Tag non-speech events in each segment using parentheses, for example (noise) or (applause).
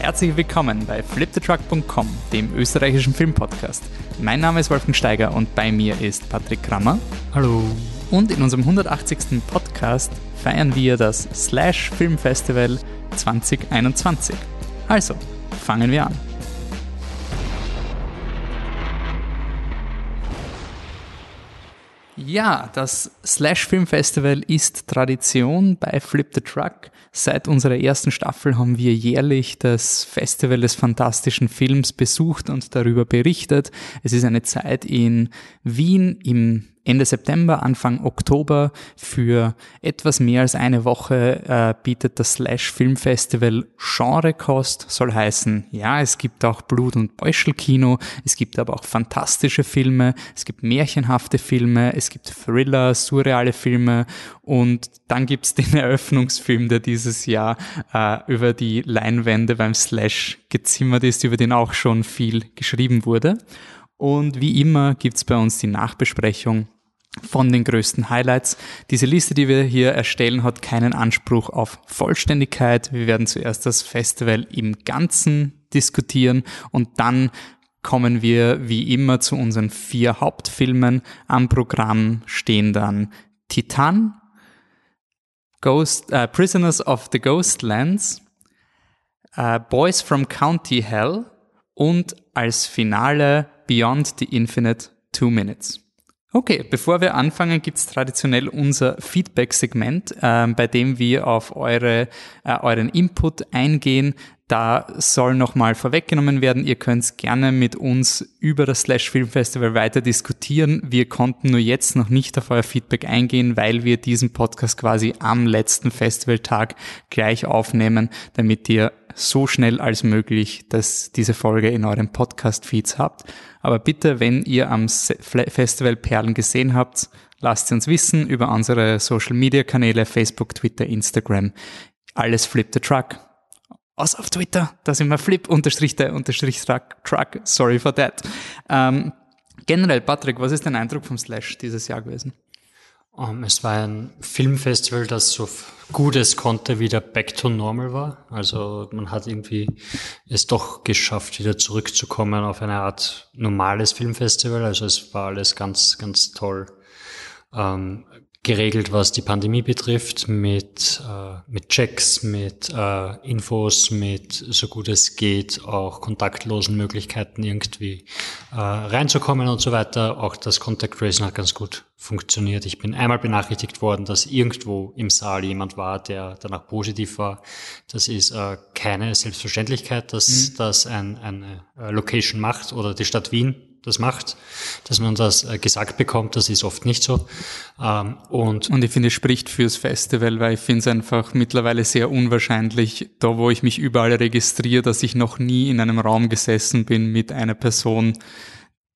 Herzlich willkommen bei fliptetruck.com, dem österreichischen Filmpodcast. Mein Name ist Wolfgang Steiger und bei mir ist Patrick Krammer. Hallo. Und in unserem 180. Podcast feiern wir das Slash Film Festival 2021. Also, fangen wir an. Ja, das Slash Film Festival ist Tradition bei Flip the Truck. Seit unserer ersten Staffel haben wir jährlich das Festival des fantastischen Films besucht und darüber berichtet. Es ist eine Zeit in Wien im Ende September, Anfang Oktober für etwas mehr als eine Woche äh, bietet das Slash Film Festival Genrekost, soll heißen, ja, es gibt auch Blut- und Beuschelkino, es gibt aber auch fantastische Filme, es gibt märchenhafte Filme, es gibt Thriller, surreale Filme und dann gibt's den (laughs) Eröffnungsfilm, der dieses Jahr äh, über die Leinwände beim Slash gezimmert ist, über den auch schon viel geschrieben wurde. Und wie immer gibt's bei uns die Nachbesprechung von den größten Highlights. Diese Liste, die wir hier erstellen, hat keinen Anspruch auf Vollständigkeit. Wir werden zuerst das Festival im Ganzen diskutieren und dann kommen wir wie immer zu unseren vier Hauptfilmen. Am Programm stehen dann Titan, Ghost, uh, Prisoners of the Ghostlands, uh, Boys from County Hell und als Finale Beyond the Infinite Two Minutes. Okay, bevor wir anfangen, gibt's traditionell unser Feedback-Segment, äh, bei dem wir auf eure, äh, euren Input eingehen. Da soll nochmal vorweggenommen werden, ihr könnt gerne mit uns über das Slash Film Festival weiter diskutieren. Wir konnten nur jetzt noch nicht auf euer Feedback eingehen, weil wir diesen Podcast quasi am letzten Festivaltag gleich aufnehmen, damit ihr so schnell als möglich dass diese Folge in euren Podcast-Feeds habt. Aber bitte, wenn ihr am Festival Perlen gesehen habt, lasst sie uns wissen über unsere Social-Media-Kanäle, Facebook, Twitter, Instagram. Alles Flip the Truck. Außer auf Twitter, da sind wir Flip unterstrich der unterstrich Truck. Sorry for that. Ähm, generell, Patrick, was ist dein Eindruck vom Slash dieses Jahr gewesen? Ähm, es war ein Filmfestival, das so gut es konnte wieder back to normal war. Also man hat irgendwie es doch geschafft, wieder zurückzukommen auf eine Art normales Filmfestival. Also es war alles ganz, ganz toll. Ähm, geregelt, was die Pandemie betrifft, mit, äh, mit Checks, mit äh, Infos, mit so gut es geht, auch kontaktlosen Möglichkeiten irgendwie äh, reinzukommen und so weiter. Auch das Contact Tracing hat ganz gut funktioniert. Ich bin einmal benachrichtigt worden, dass irgendwo im Saal jemand war, der danach positiv war. Das ist äh, keine Selbstverständlichkeit, dass mhm. das ein, eine äh, Location macht oder die Stadt Wien das macht, dass man das äh, gesagt bekommt, das ist oft nicht so. Ähm, und, und ich finde, es spricht fürs Festival, weil ich finde es einfach mittlerweile sehr unwahrscheinlich, da wo ich mich überall registriere, dass ich noch nie in einem Raum gesessen bin mit einer Person,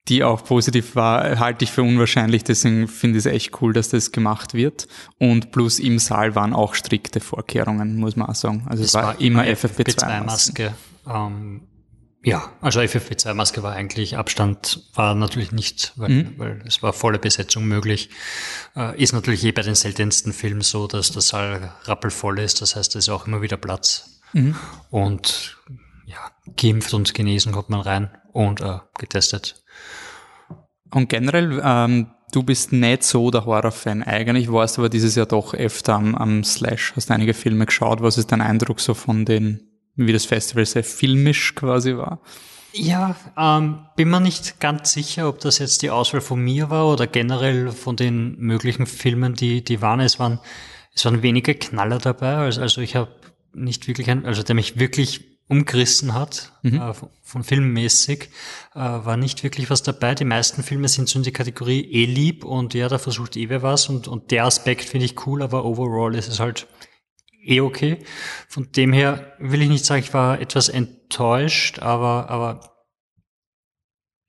die auch positiv war, halte ich für unwahrscheinlich. Deswegen finde ich es echt cool, dass das gemacht wird. Und plus im Saal waren auch strikte Vorkehrungen, muss man auch sagen. Also es, war, war, immer FFP2-Maske. FFP2 ja, also FFP2-Maske war eigentlich, Abstand war natürlich nicht, weil, mhm. weil es war volle Besetzung möglich. Äh, ist natürlich eh bei den seltensten Filmen so, dass der Saal rappelvoll ist, das heißt, es ist auch immer wieder Platz. Mhm. Und ja, geimpft und genesen kommt man rein und äh, getestet. Und generell, ähm, du bist nicht so der Horror-Fan. Eigentlich warst du aber dieses Jahr doch öfter am, am Slash, hast einige Filme geschaut. Was ist dein Eindruck so von den wie das Festival sehr filmisch quasi war. Ja, ähm, bin mir nicht ganz sicher, ob das jetzt die Auswahl von mir war oder generell von den möglichen Filmen, die, die waren. Es waren, es waren wenige Knaller dabei. Also, also ich habe nicht wirklich, ein, also der mich wirklich umgerissen hat, mhm. äh, von, von filmmäßig, äh, war nicht wirklich was dabei. Die meisten Filme sind so in die Kategorie eh lieb und ja, da versucht eh wer was und, und der Aspekt finde ich cool, aber overall ist es halt eh okay. Von dem her will ich nicht sagen, ich war etwas enttäuscht, aber, aber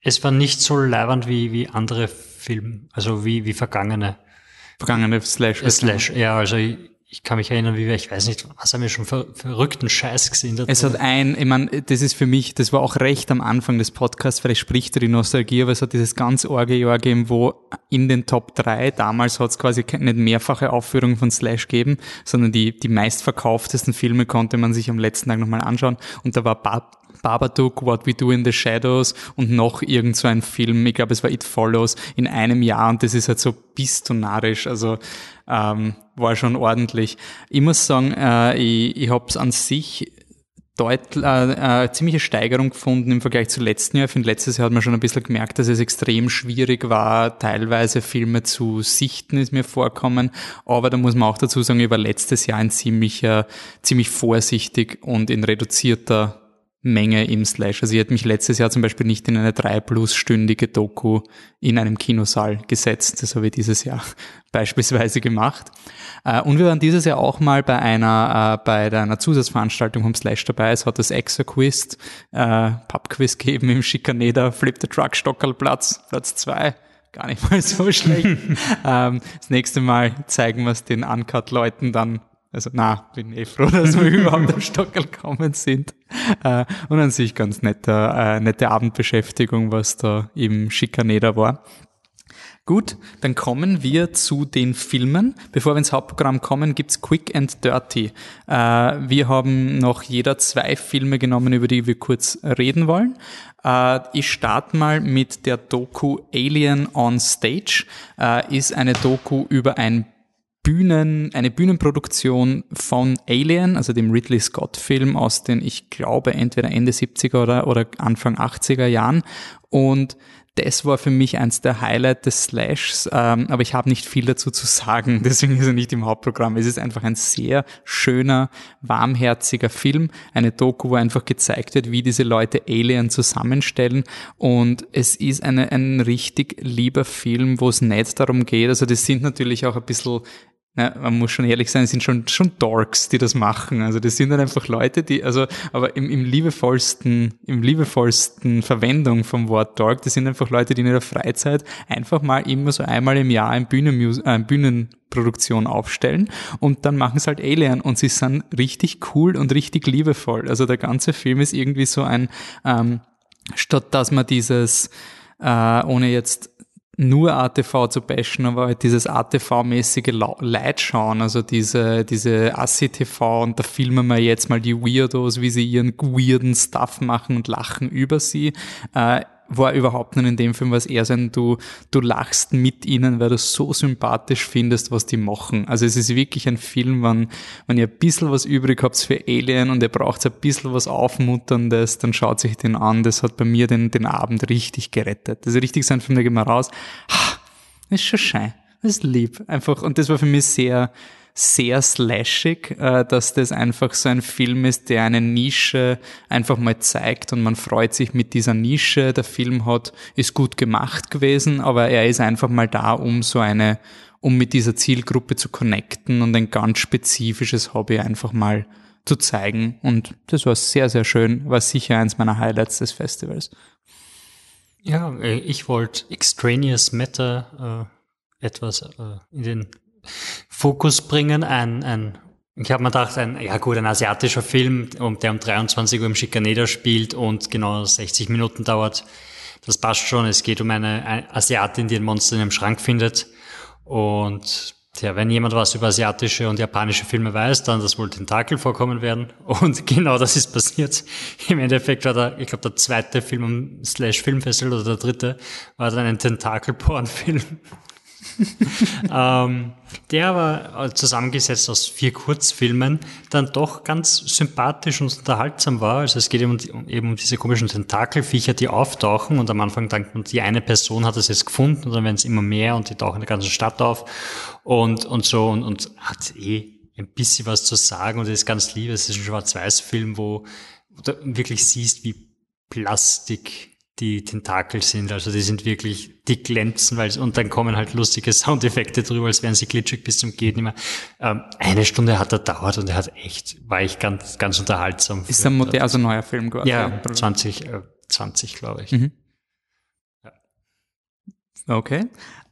es war nicht so leibend wie, wie andere Filme, also wie, wie vergangene. Vergangene Slash. Slash, ja, also ich, ich kann mich erinnern, wie wir, ich weiß nicht, was haben wir schon für verrückten Scheiß gesehen? Es hat ein, ich meine, das ist für mich, das war auch recht am Anfang des Podcasts, vielleicht spricht er die Nostalgie, aber es hat dieses ganz orge Jahr gegeben, wo in den Top 3, damals hat es quasi nicht mehrfache Aufführungen von Slash gegeben, sondern die, die meistverkauftesten Filme konnte man sich am letzten Tag nochmal anschauen und da war Bab Babadook, What We Do in the Shadows und noch irgend so ein Film, ich glaube es war It Follows, in einem Jahr und das ist halt so bistonarisch, also ähm, war schon ordentlich. Ich muss sagen, äh, ich, ich habe es an sich deutlich, äh, äh, ziemliche Steigerung gefunden im Vergleich zu letzten Jahr. Ich finde, letztes Jahr hat man schon ein bisschen gemerkt, dass es extrem schwierig war, teilweise Filme zu sichten, ist mir vorkommen. Aber da muss man auch dazu sagen, ich war letztes Jahr ein ziemlicher, ziemlich vorsichtig und in reduzierter Menge im Slash. Also ich hätte mich letztes Jahr zum Beispiel nicht in eine drei plus stündige Doku in einem Kinosaal gesetzt. Das habe ich dieses Jahr (laughs) beispielsweise gemacht. Äh, und wir waren dieses Jahr auch mal bei einer, äh, bei einer Zusatzveranstaltung vom Slash dabei. Es hat das Exo-Quiz, äh, Pub-Quiz gegeben im Schikaneder Flip the Truck Stockerlplatz, Platz zwei gar nicht mal so schlecht. (laughs) ähm, das nächste Mal zeigen wir es den Uncut-Leuten dann also na, bin eh froh, (laughs) dass wir überhaupt am Stockerl gekommen sind. Äh, und an sich ganz nette, äh, nette Abendbeschäftigung, was da im Schikaneder war. Gut, dann kommen wir zu den Filmen. Bevor wir ins Hauptprogramm kommen, gibt's Quick and Dirty. Äh, wir haben noch jeder zwei Filme genommen, über die wir kurz reden wollen. Äh, ich starte mal mit der Doku Alien on Stage. Äh, ist eine Doku über ein Bühnen, eine Bühnenproduktion von Alien, also dem Ridley Scott Film aus den, ich glaube, entweder Ende 70er oder, oder Anfang 80er Jahren. Und das war für mich eins der Highlights des Slashs, ähm, aber ich habe nicht viel dazu zu sagen, (laughs) deswegen ist er nicht im Hauptprogramm. Es ist einfach ein sehr schöner, warmherziger Film, eine Doku, wo einfach gezeigt wird, wie diese Leute Alien zusammenstellen und es ist eine, ein richtig lieber Film, wo es nicht darum geht, also das sind natürlich auch ein bisschen na, man muss schon ehrlich sein, sind schon, schon Dorks, die das machen. Also das sind dann einfach Leute, die, also, aber im, im liebevollsten, im liebevollsten Verwendung vom Wort Dork, das sind einfach Leute, die in ihrer Freizeit einfach mal immer so einmal im Jahr ein Bühnenmus äh, Bühnenproduktion aufstellen und dann machen es halt Alien und sie sind richtig cool und richtig liebevoll. Also der ganze Film ist irgendwie so ein, ähm, statt dass man dieses, äh, ohne jetzt nur ATV zu bashen, aber halt dieses ATV-mäßige Leid schauen, also diese, diese Assi-TV und da filmen wir jetzt mal die Weirdos, wie sie ihren weirden Stuff machen und lachen über sie. Äh, war überhaupt nicht in dem Film, was eher sein, du, du lachst mit ihnen, weil du so sympathisch findest, was die machen. Also es ist wirklich ein Film, wenn, wenn ihr ein bisschen was übrig habt für Alien und ihr braucht ein bisschen was Aufmutterndes, dann schaut sich den an. Das hat bei mir den, den Abend richtig gerettet. Das ist richtig so ein Film, da gehen wir raus. Ha, ist schon schein. Das ist lieb. Einfach, und das war für mich sehr, sehr slashig, äh, dass das einfach so ein Film ist, der eine Nische einfach mal zeigt und man freut sich mit dieser Nische. Der Film hat, ist gut gemacht gewesen, aber er ist einfach mal da, um so eine, um mit dieser Zielgruppe zu connecten und ein ganz spezifisches Hobby einfach mal zu zeigen. Und das war sehr, sehr schön, war sicher eins meiner Highlights des Festivals. Ja, äh, ich wollte Extraneous Matter äh, etwas äh, in den Fokus bringen. Ein, ein, ich habe mir gedacht, ein, ja gut, ein asiatischer Film, der um 23 Uhr im Schikaneder spielt und genau 60 Minuten dauert. Das passt schon. Es geht um eine, Asiatin, die ein Monster in einem Schrank findet. Und ja, wenn jemand was über asiatische und japanische Filme weiß, dann das wohl Tentakel vorkommen werden. (laughs) Und genau das ist passiert. Im Endeffekt war da, ich glaube, der zweite Film am Slash Filmfestival oder der dritte war dann ein Tentakel-Porn-Film. (laughs) ähm, der war zusammengesetzt aus vier Kurzfilmen, dann doch ganz sympathisch und unterhaltsam war. Also es geht eben um, eben um diese komischen Tentakelviecher, die auftauchen und am Anfang denkt man, die eine Person hat es jetzt gefunden und dann werden es immer mehr und die tauchen in der ganzen Stadt auf und, und so und, und hat eh ein bisschen was zu sagen und ist ganz lieb. Es ist ein Schwarz-Weiß-Film, wo du wirklich siehst, wie Plastik die Tentakel sind. Also die sind wirklich, die glänzen, weil und dann kommen halt lustige Soundeffekte drüber, als wären sie glitschig bis zum geht nicht mehr. Ähm, eine Stunde hat er dauert und er hat echt, war ich ganz, ganz unterhaltsam. Ist ein modern, also neuer Film quasi? Ja, 20, äh, 20 glaube ich. Mhm. Ja. Okay.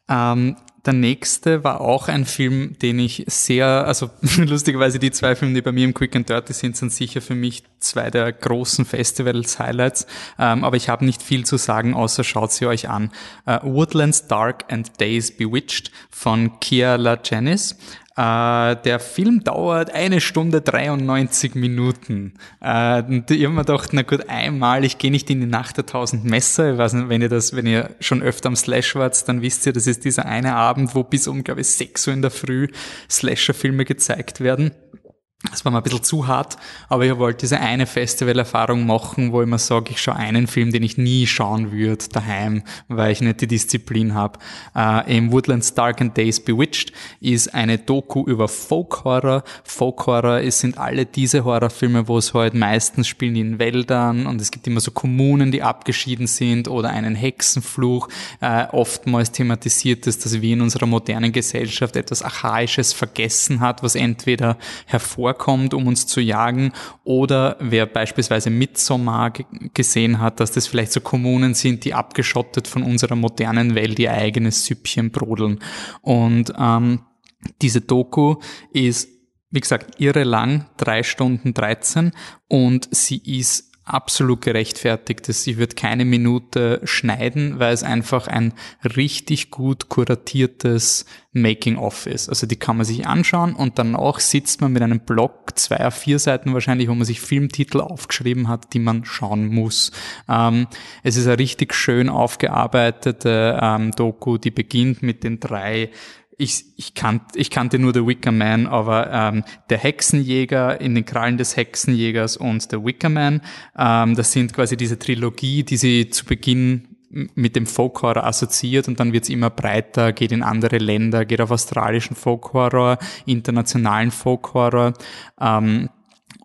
Ähm, der nächste war auch ein Film, den ich sehr, also (laughs) lustigerweise die zwei Filme, die bei mir im Quick and Dirty sind, sind sicher für mich zwei der großen Festivals-Highlights. Ähm, aber ich habe nicht viel zu sagen, außer schaut sie euch an. Uh, Woodlands Dark and Days Bewitched von Kia La Janis. Äh, der Film dauert eine Stunde 93 Minuten. Äh, und ich habe mir gedacht, na gut, einmal, ich gehe nicht in die Nacht der tausend Messer. Ich weiß nicht, wenn ihr das, wenn ihr schon öfter am Slash wart, dann wisst ihr, das ist dieser eine Abend, wo bis um, glaube ich, 6 Uhr in der Früh Slasher-Filme gezeigt werden. Das war mir ein bisschen zu hart, aber ich wollte diese eine Festivalerfahrung machen, wo ich mir sage, ich schaue einen Film, den ich nie schauen würde daheim, weil ich nicht die Disziplin habe. Äh, Im Woodlands Dark and Days Bewitched ist eine Doku über Folk Horror. Folk Horror sind alle diese Horrorfilme, wo es halt meistens spielen in Wäldern und es gibt immer so Kommunen, die abgeschieden sind oder einen Hexenfluch. Äh, oftmals thematisiert es, dass wir in unserer modernen Gesellschaft etwas Archaisches vergessen hat, was entweder hervor vorkommt, um uns zu jagen, oder wer beispielsweise Midsommar gesehen hat, dass das vielleicht so Kommunen sind, die abgeschottet von unserer modernen Welt ihr eigenes Süppchen brodeln. Und ähm, diese Doku ist, wie gesagt, irre lang, drei Stunden 13 und sie ist absolut gerechtfertigt ist. Sie wird keine Minute schneiden, weil es einfach ein richtig gut kuratiertes Making-of ist. Also die kann man sich anschauen und danach sitzt man mit einem Blog, zwei vier Seiten wahrscheinlich, wo man sich Filmtitel aufgeschrieben hat, die man schauen muss. Ähm, es ist eine richtig schön aufgearbeitete ähm, Doku, die beginnt mit den drei ich, ich, kannt, ich kannte nur The Wicker Man, aber ähm, der Hexenjäger in den Krallen des Hexenjägers und The Wicker Man, ähm, das sind quasi diese Trilogie, die sie zu Beginn mit dem Folk-Horror assoziiert und dann wird's immer breiter, geht in andere Länder, geht auf australischen Folk-Horror, internationalen Folk-Horror. Ähm,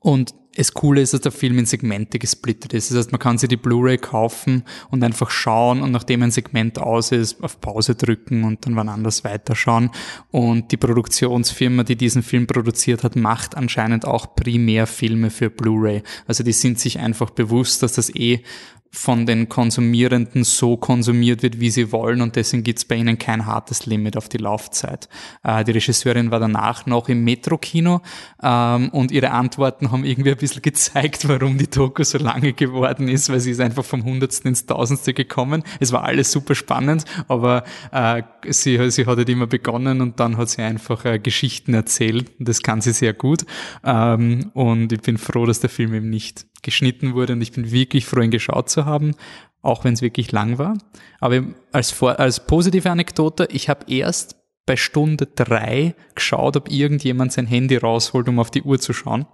und das Coole ist, dass der Film in Segmente gesplittet ist. Das heißt, man kann sich die Blu-ray kaufen und einfach schauen und nachdem ein Segment aus ist, auf Pause drücken und dann wann anders weiterschauen. Und die Produktionsfirma, die diesen Film produziert hat, macht anscheinend auch primär Filme für Blu-ray. Also die sind sich einfach bewusst, dass das eh von den Konsumierenden so konsumiert wird, wie sie wollen und deswegen gibt's bei ihnen kein hartes Limit auf die Laufzeit. Äh, die Regisseurin war danach noch im Metro-Kino ähm, und ihre Antworten haben irgendwie ein bisschen gezeigt, warum die Doku so lange geworden ist, weil sie ist einfach vom Hundertsten ins Tausendste gekommen. Es war alles super spannend, aber äh, sie, sie hat halt immer begonnen und dann hat sie einfach äh, Geschichten erzählt. Das kann sie sehr gut ähm, und ich bin froh, dass der Film eben nicht geschnitten wurde und ich bin wirklich froh, ihn geschaut zu haben, auch wenn es wirklich lang war. Aber als, vor, als positive Anekdote, ich habe erst bei Stunde drei geschaut, ob irgendjemand sein Handy rausholt, um auf die Uhr zu schauen.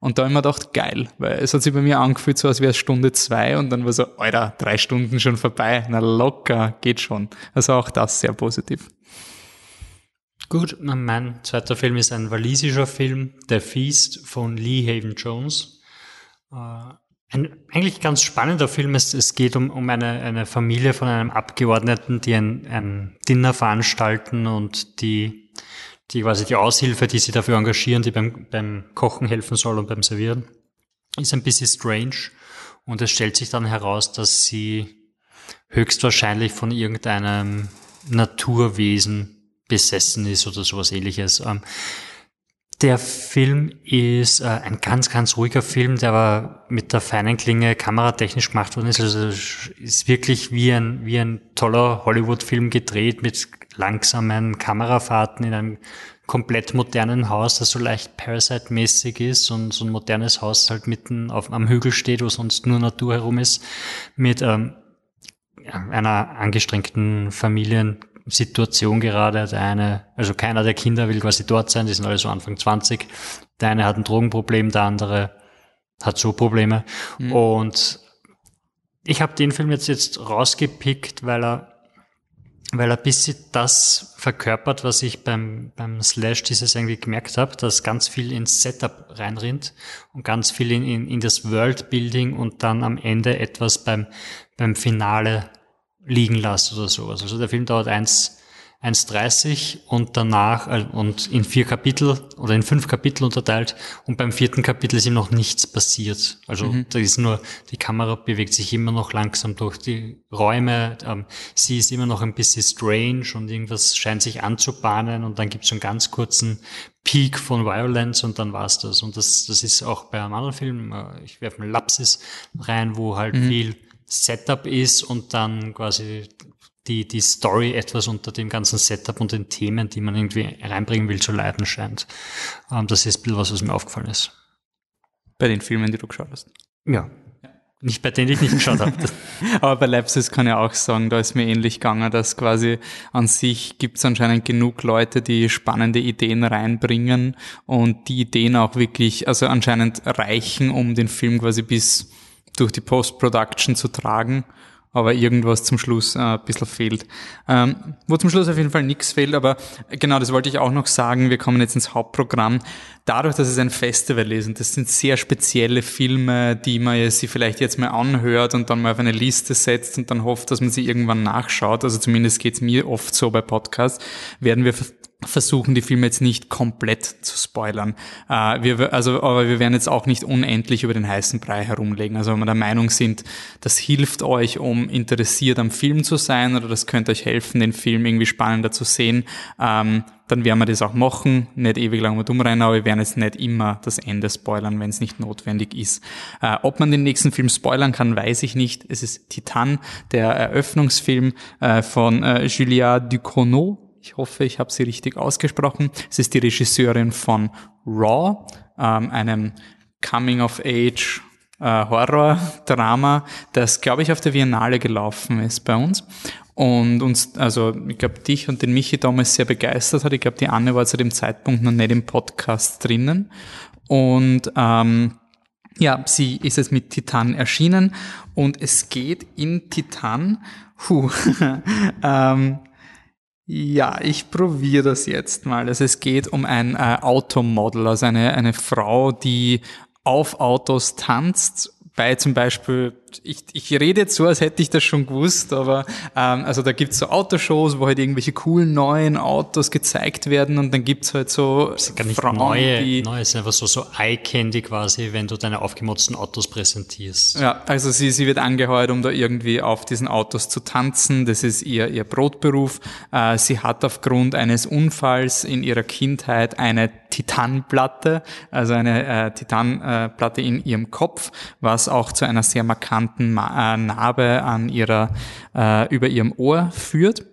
Und da habe ich mir gedacht, geil, weil es hat sich bei mir angefühlt, so als wäre es Stunde zwei und dann war so, Alter, drei Stunden schon vorbei, na locker, geht schon. Also auch das sehr positiv. Gut, mein zweiter Film ist ein walisischer Film, The Feast von Lee Haven Jones. Äh, ein eigentlich ganz spannender Film. Es, es geht um, um eine, eine Familie von einem Abgeordneten, die ein, ein Dinner veranstalten und die, die quasi die Aushilfe, die sie dafür engagieren, die beim, beim Kochen helfen soll und beim Servieren, ist ein bisschen strange. Und es stellt sich dann heraus, dass sie höchstwahrscheinlich von irgendeinem Naturwesen besessen ist oder sowas ähnliches. Der Film ist äh, ein ganz, ganz ruhiger Film, der aber mit der feinen Klinge kameratechnisch gemacht worden ist. Also ist wirklich wie ein, wie ein toller Hollywood-Film gedreht mit langsamen Kamerafahrten in einem komplett modernen Haus, das so leicht Parasite-mäßig ist und so ein modernes Haus halt mitten auf, am Hügel steht, wo sonst nur Natur herum ist, mit ähm, einer angestrengten Familien Situation gerade. Der eine, also keiner der Kinder will quasi dort sein, die sind alle so Anfang 20. Der eine hat ein Drogenproblem, der andere hat so Probleme. Mhm. Und ich habe den Film jetzt, jetzt rausgepickt, weil er weil er ein bisschen das verkörpert, was ich beim, beim Slash dieses irgendwie gemerkt habe, dass ganz viel ins Setup reinrinnt und ganz viel in, in, in das Worldbuilding und dann am Ende etwas beim, beim Finale liegen lässt oder sowas. Also der Film dauert eins, 1,30 und danach äh, und in vier Kapitel oder in fünf Kapitel unterteilt und beim vierten Kapitel ist ihm noch nichts passiert. Also mhm. da ist nur, die Kamera bewegt sich immer noch langsam durch die Räume, ähm, sie ist immer noch ein bisschen strange und irgendwas scheint sich anzubahnen und dann gibt es einen ganz kurzen Peak von Violence und dann war's das. Und das, das ist auch bei einem anderen Film, äh, ich werfe mal Lapsis rein, wo halt mhm. viel Setup ist und dann quasi die, die Story etwas unter dem ganzen Setup und den Themen, die man irgendwie reinbringen will, zu leiden scheint. Ähm, das ist ein bisschen was, was mir aufgefallen ist. Bei den Filmen, die du geschaut hast? Ja. Nicht bei denen ich nicht geschaut habe. (laughs) Aber bei Lapsus kann ich auch sagen, da ist mir ähnlich gegangen, dass quasi an sich gibt es anscheinend genug Leute, die spannende Ideen reinbringen und die Ideen auch wirklich, also anscheinend reichen, um den Film quasi bis durch die Post-Production zu tragen aber irgendwas zum Schluss äh, ein bisschen fehlt. Ähm, wo zum Schluss auf jeden Fall nichts fehlt, aber genau, das wollte ich auch noch sagen, wir kommen jetzt ins Hauptprogramm. Dadurch, dass es ein Festival ist und das sind sehr spezielle Filme, die man sie vielleicht jetzt mal anhört und dann mal auf eine Liste setzt und dann hofft, dass man sie irgendwann nachschaut, also zumindest geht's mir oft so bei Podcasts, werden wir versuchen, die Filme jetzt nicht komplett zu spoilern. Äh, wir, also, aber wir werden jetzt auch nicht unendlich über den heißen Brei herumlegen. Also wenn wir der Meinung sind, das hilft euch, um interessiert am Film zu sein oder das könnte euch helfen, den Film irgendwie spannender zu sehen, ähm, dann werden wir das auch machen. Nicht ewig lang mit umrennen, aber wir werden jetzt nicht immer das Ende spoilern, wenn es nicht notwendig ist. Äh, ob man den nächsten Film spoilern kann, weiß ich nicht. Es ist Titan, der Eröffnungsfilm äh, von äh, Julia Ducournau ich hoffe, ich habe sie richtig ausgesprochen. Es ist die Regisseurin von Raw, ähm, einem Coming-of-Age äh, Horror-Drama, das, glaube ich, auf der Biennale gelaufen ist bei uns. Und uns, also ich glaube, dich und den Michi damals sehr begeistert hat. Ich glaube, die Anne war zu dem Zeitpunkt noch nicht im Podcast drinnen. Und ähm, ja, sie ist jetzt mit Titan erschienen und es geht in Titan, puh, (laughs) ähm, ja, ich probiere das jetzt mal. Also es geht um ein äh, Automodel, also eine, eine Frau, die auf Autos tanzt bei zum Beispiel, ich, ich rede jetzt so, als hätte ich das schon gewusst, aber ähm, also da gibt's so Autoshows, wo halt irgendwelche coolen neuen Autos gezeigt werden und dann gibt's halt so das ist gar nicht Frauen, neue, die... Neu ist einfach so, so Eye-Candy quasi, wenn du deine aufgemotzten Autos präsentierst. Ja, also sie, sie wird angeheuert, um da irgendwie auf diesen Autos zu tanzen, das ist ihr, ihr Brotberuf. Äh, sie hat aufgrund eines Unfalls in ihrer Kindheit eine Titanplatte, also eine äh, Titanplatte in ihrem Kopf, was auch zu einer sehr markanten Ma äh, Narbe an ihrer, äh, über ihrem Ohr führt.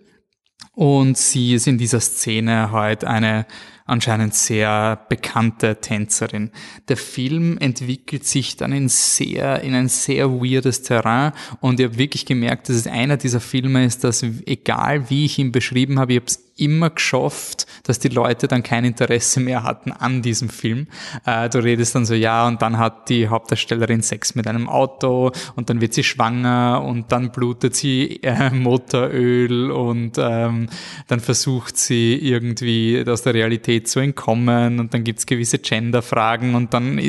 Und sie ist in dieser Szene halt eine anscheinend sehr bekannte Tänzerin. Der Film entwickelt sich dann in sehr, in ein sehr weirdes Terrain und ich habe wirklich gemerkt, dass es einer dieser Filme ist, dass egal wie ich ihn beschrieben habe, ich habe es immer geschafft, dass die Leute dann kein Interesse mehr hatten an diesem Film. Äh, du redest dann so, ja, und dann hat die Hauptdarstellerin Sex mit einem Auto und dann wird sie schwanger und dann blutet sie äh, Motoröl und ähm, dann versucht sie irgendwie aus der Realität zu entkommen und dann gibt's gewisse Genderfragen und dann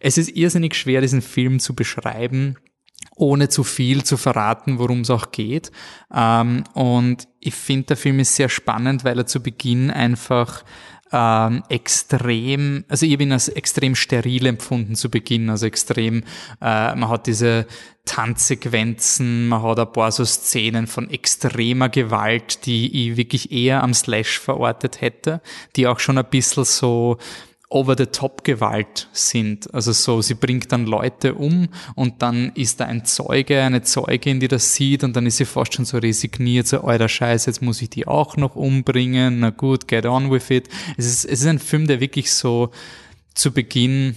es ist irrsinnig schwer, diesen Film zu beschreiben ohne zu viel zu verraten, worum es auch geht. Ähm, und ich finde, der Film ist sehr spannend, weil er zu Beginn einfach ähm, extrem, also ich ihn als extrem steril empfunden zu Beginn, also extrem, äh, man hat diese Tanzsequenzen, man hat ein paar so Szenen von extremer Gewalt, die ich wirklich eher am Slash verortet hätte, die auch schon ein bisschen so, Over-the-Top-Gewalt sind. Also so, sie bringt dann Leute um und dann ist da ein Zeuge, eine Zeugin, die das sieht und dann ist sie fast schon so resigniert, so, alter Scheiß, jetzt muss ich die auch noch umbringen, na gut, get on with it. Es ist, es ist ein Film, der wirklich so zu Beginn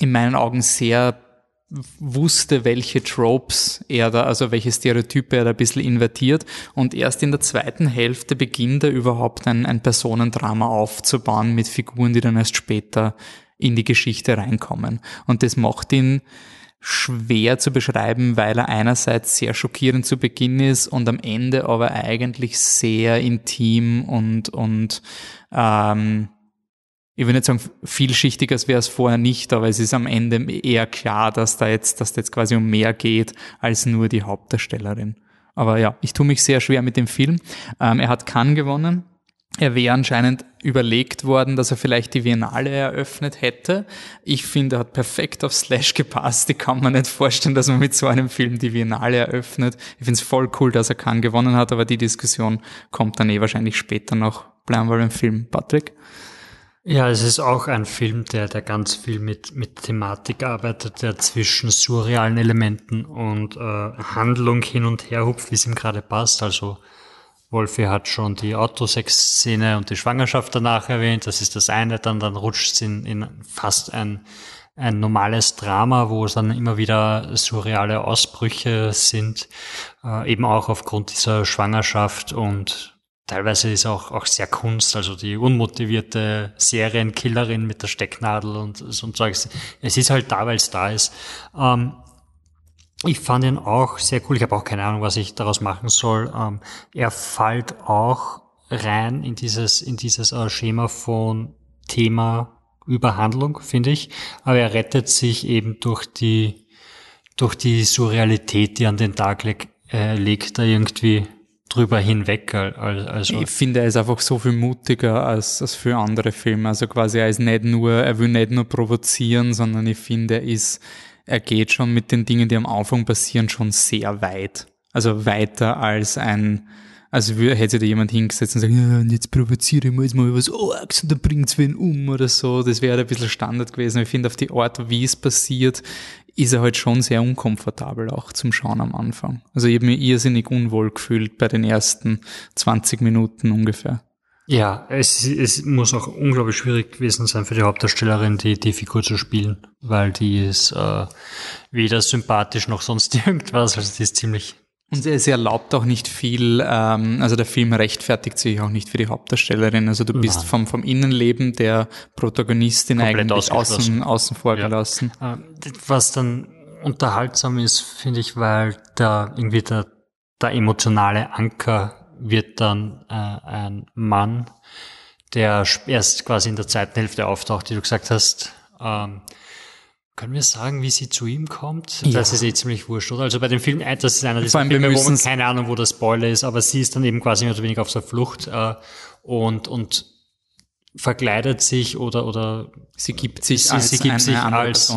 in meinen Augen sehr wusste, welche Tropes er da, also welche Stereotype er da ein bisschen invertiert. Und erst in der zweiten Hälfte beginnt er überhaupt ein, ein Personendrama aufzubauen mit Figuren, die dann erst später in die Geschichte reinkommen. Und das macht ihn schwer zu beschreiben, weil er einerseits sehr schockierend zu Beginn ist und am Ende aber eigentlich sehr intim und, und ähm, ich will nicht sagen vielschichtig, als wäre es vorher nicht, aber es ist am Ende eher klar, dass da jetzt, dass da jetzt quasi um mehr geht als nur die Hauptdarstellerin. Aber ja, ich tue mich sehr schwer mit dem Film. Ähm, er hat Cannes gewonnen. Er wäre anscheinend überlegt worden, dass er vielleicht die Biennale eröffnet hätte. Ich finde, er hat perfekt auf Slash gepasst. Ich kann mir nicht vorstellen, dass man mit so einem Film die Biennale eröffnet. Ich finde es voll cool, dass er Cannes gewonnen hat, aber die Diskussion kommt dann eh wahrscheinlich später noch. Bleiben wir beim Film. Patrick? Ja, es ist auch ein Film, der, der ganz viel mit, mit Thematik arbeitet, der zwischen surrealen Elementen und äh, Handlung hin und her hupft, wie es ihm gerade passt. Also Wolfi hat schon die Autosex-Szene und die Schwangerschaft danach erwähnt. Das ist das eine. Dann, dann rutscht es in, in fast ein, ein normales Drama, wo es dann immer wieder surreale Ausbrüche sind, äh, eben auch aufgrund dieser Schwangerschaft und teilweise ist auch, auch sehr Kunst, also die unmotivierte Serienkillerin mit der Stecknadel und so ein Zeugs. Es ist halt da, weil es da ist. Ähm, ich fand ihn auch sehr cool. Ich habe auch keine Ahnung, was ich daraus machen soll. Ähm, er fällt auch rein in dieses, in dieses äh, Schema von Thema Überhandlung, finde ich. Aber er rettet sich eben durch die, durch die Surrealität, die an den Tag leg, äh, legt, da irgendwie drüber hinweg. Also ich finde, er ist einfach so viel mutiger als, als für andere Filme. Also quasi er ist nicht nur, er will nicht nur provozieren, sondern ich finde, er ist, er geht schon mit den Dingen, die am Anfang passieren, schon sehr weit. Also weiter als ein, also hätte sich da jemand hingesetzt und sagt, ja, und jetzt provoziere ich mal jetzt mal was Orks und dann bringt's wen um oder so. Das wäre ein bisschen Standard gewesen. Ich finde, auf die Art, wie es passiert, ist er halt schon sehr unkomfortabel auch zum Schauen am Anfang. Also ich habe mich irrsinnig unwohl gefühlt bei den ersten 20 Minuten ungefähr. Ja, es, es muss auch unglaublich schwierig gewesen sein für die Hauptdarstellerin, die, die Figur zu spielen, weil die ist äh, weder sympathisch noch sonst (laughs) irgendwas, also die ist ziemlich und sie erlaubt auch nicht viel, ähm, also der Film rechtfertigt sich auch nicht für die Hauptdarstellerin. Also du bist vom, vom Innenleben der Protagonistin Komplett eigentlich außen, außen vor gelassen. Ja. Ähm, was dann unterhaltsam ist, finde ich, weil da irgendwie der, der emotionale Anker wird dann äh, ein Mann, der erst quasi in der zweiten Hälfte auftaucht, die du gesagt hast, ähm, können wir sagen, wie sie zu ihm kommt? Ja. Das ist eh ziemlich wurscht, oder? Also bei dem Film, äh, das ist einer dieser Filme, wo man keine Ahnung, wo der Spoiler ist, aber sie ist dann eben quasi mehr oder weniger auf der Flucht äh, und, und verkleidet sich oder oder sie gibt sich sie, als sie gibt sich als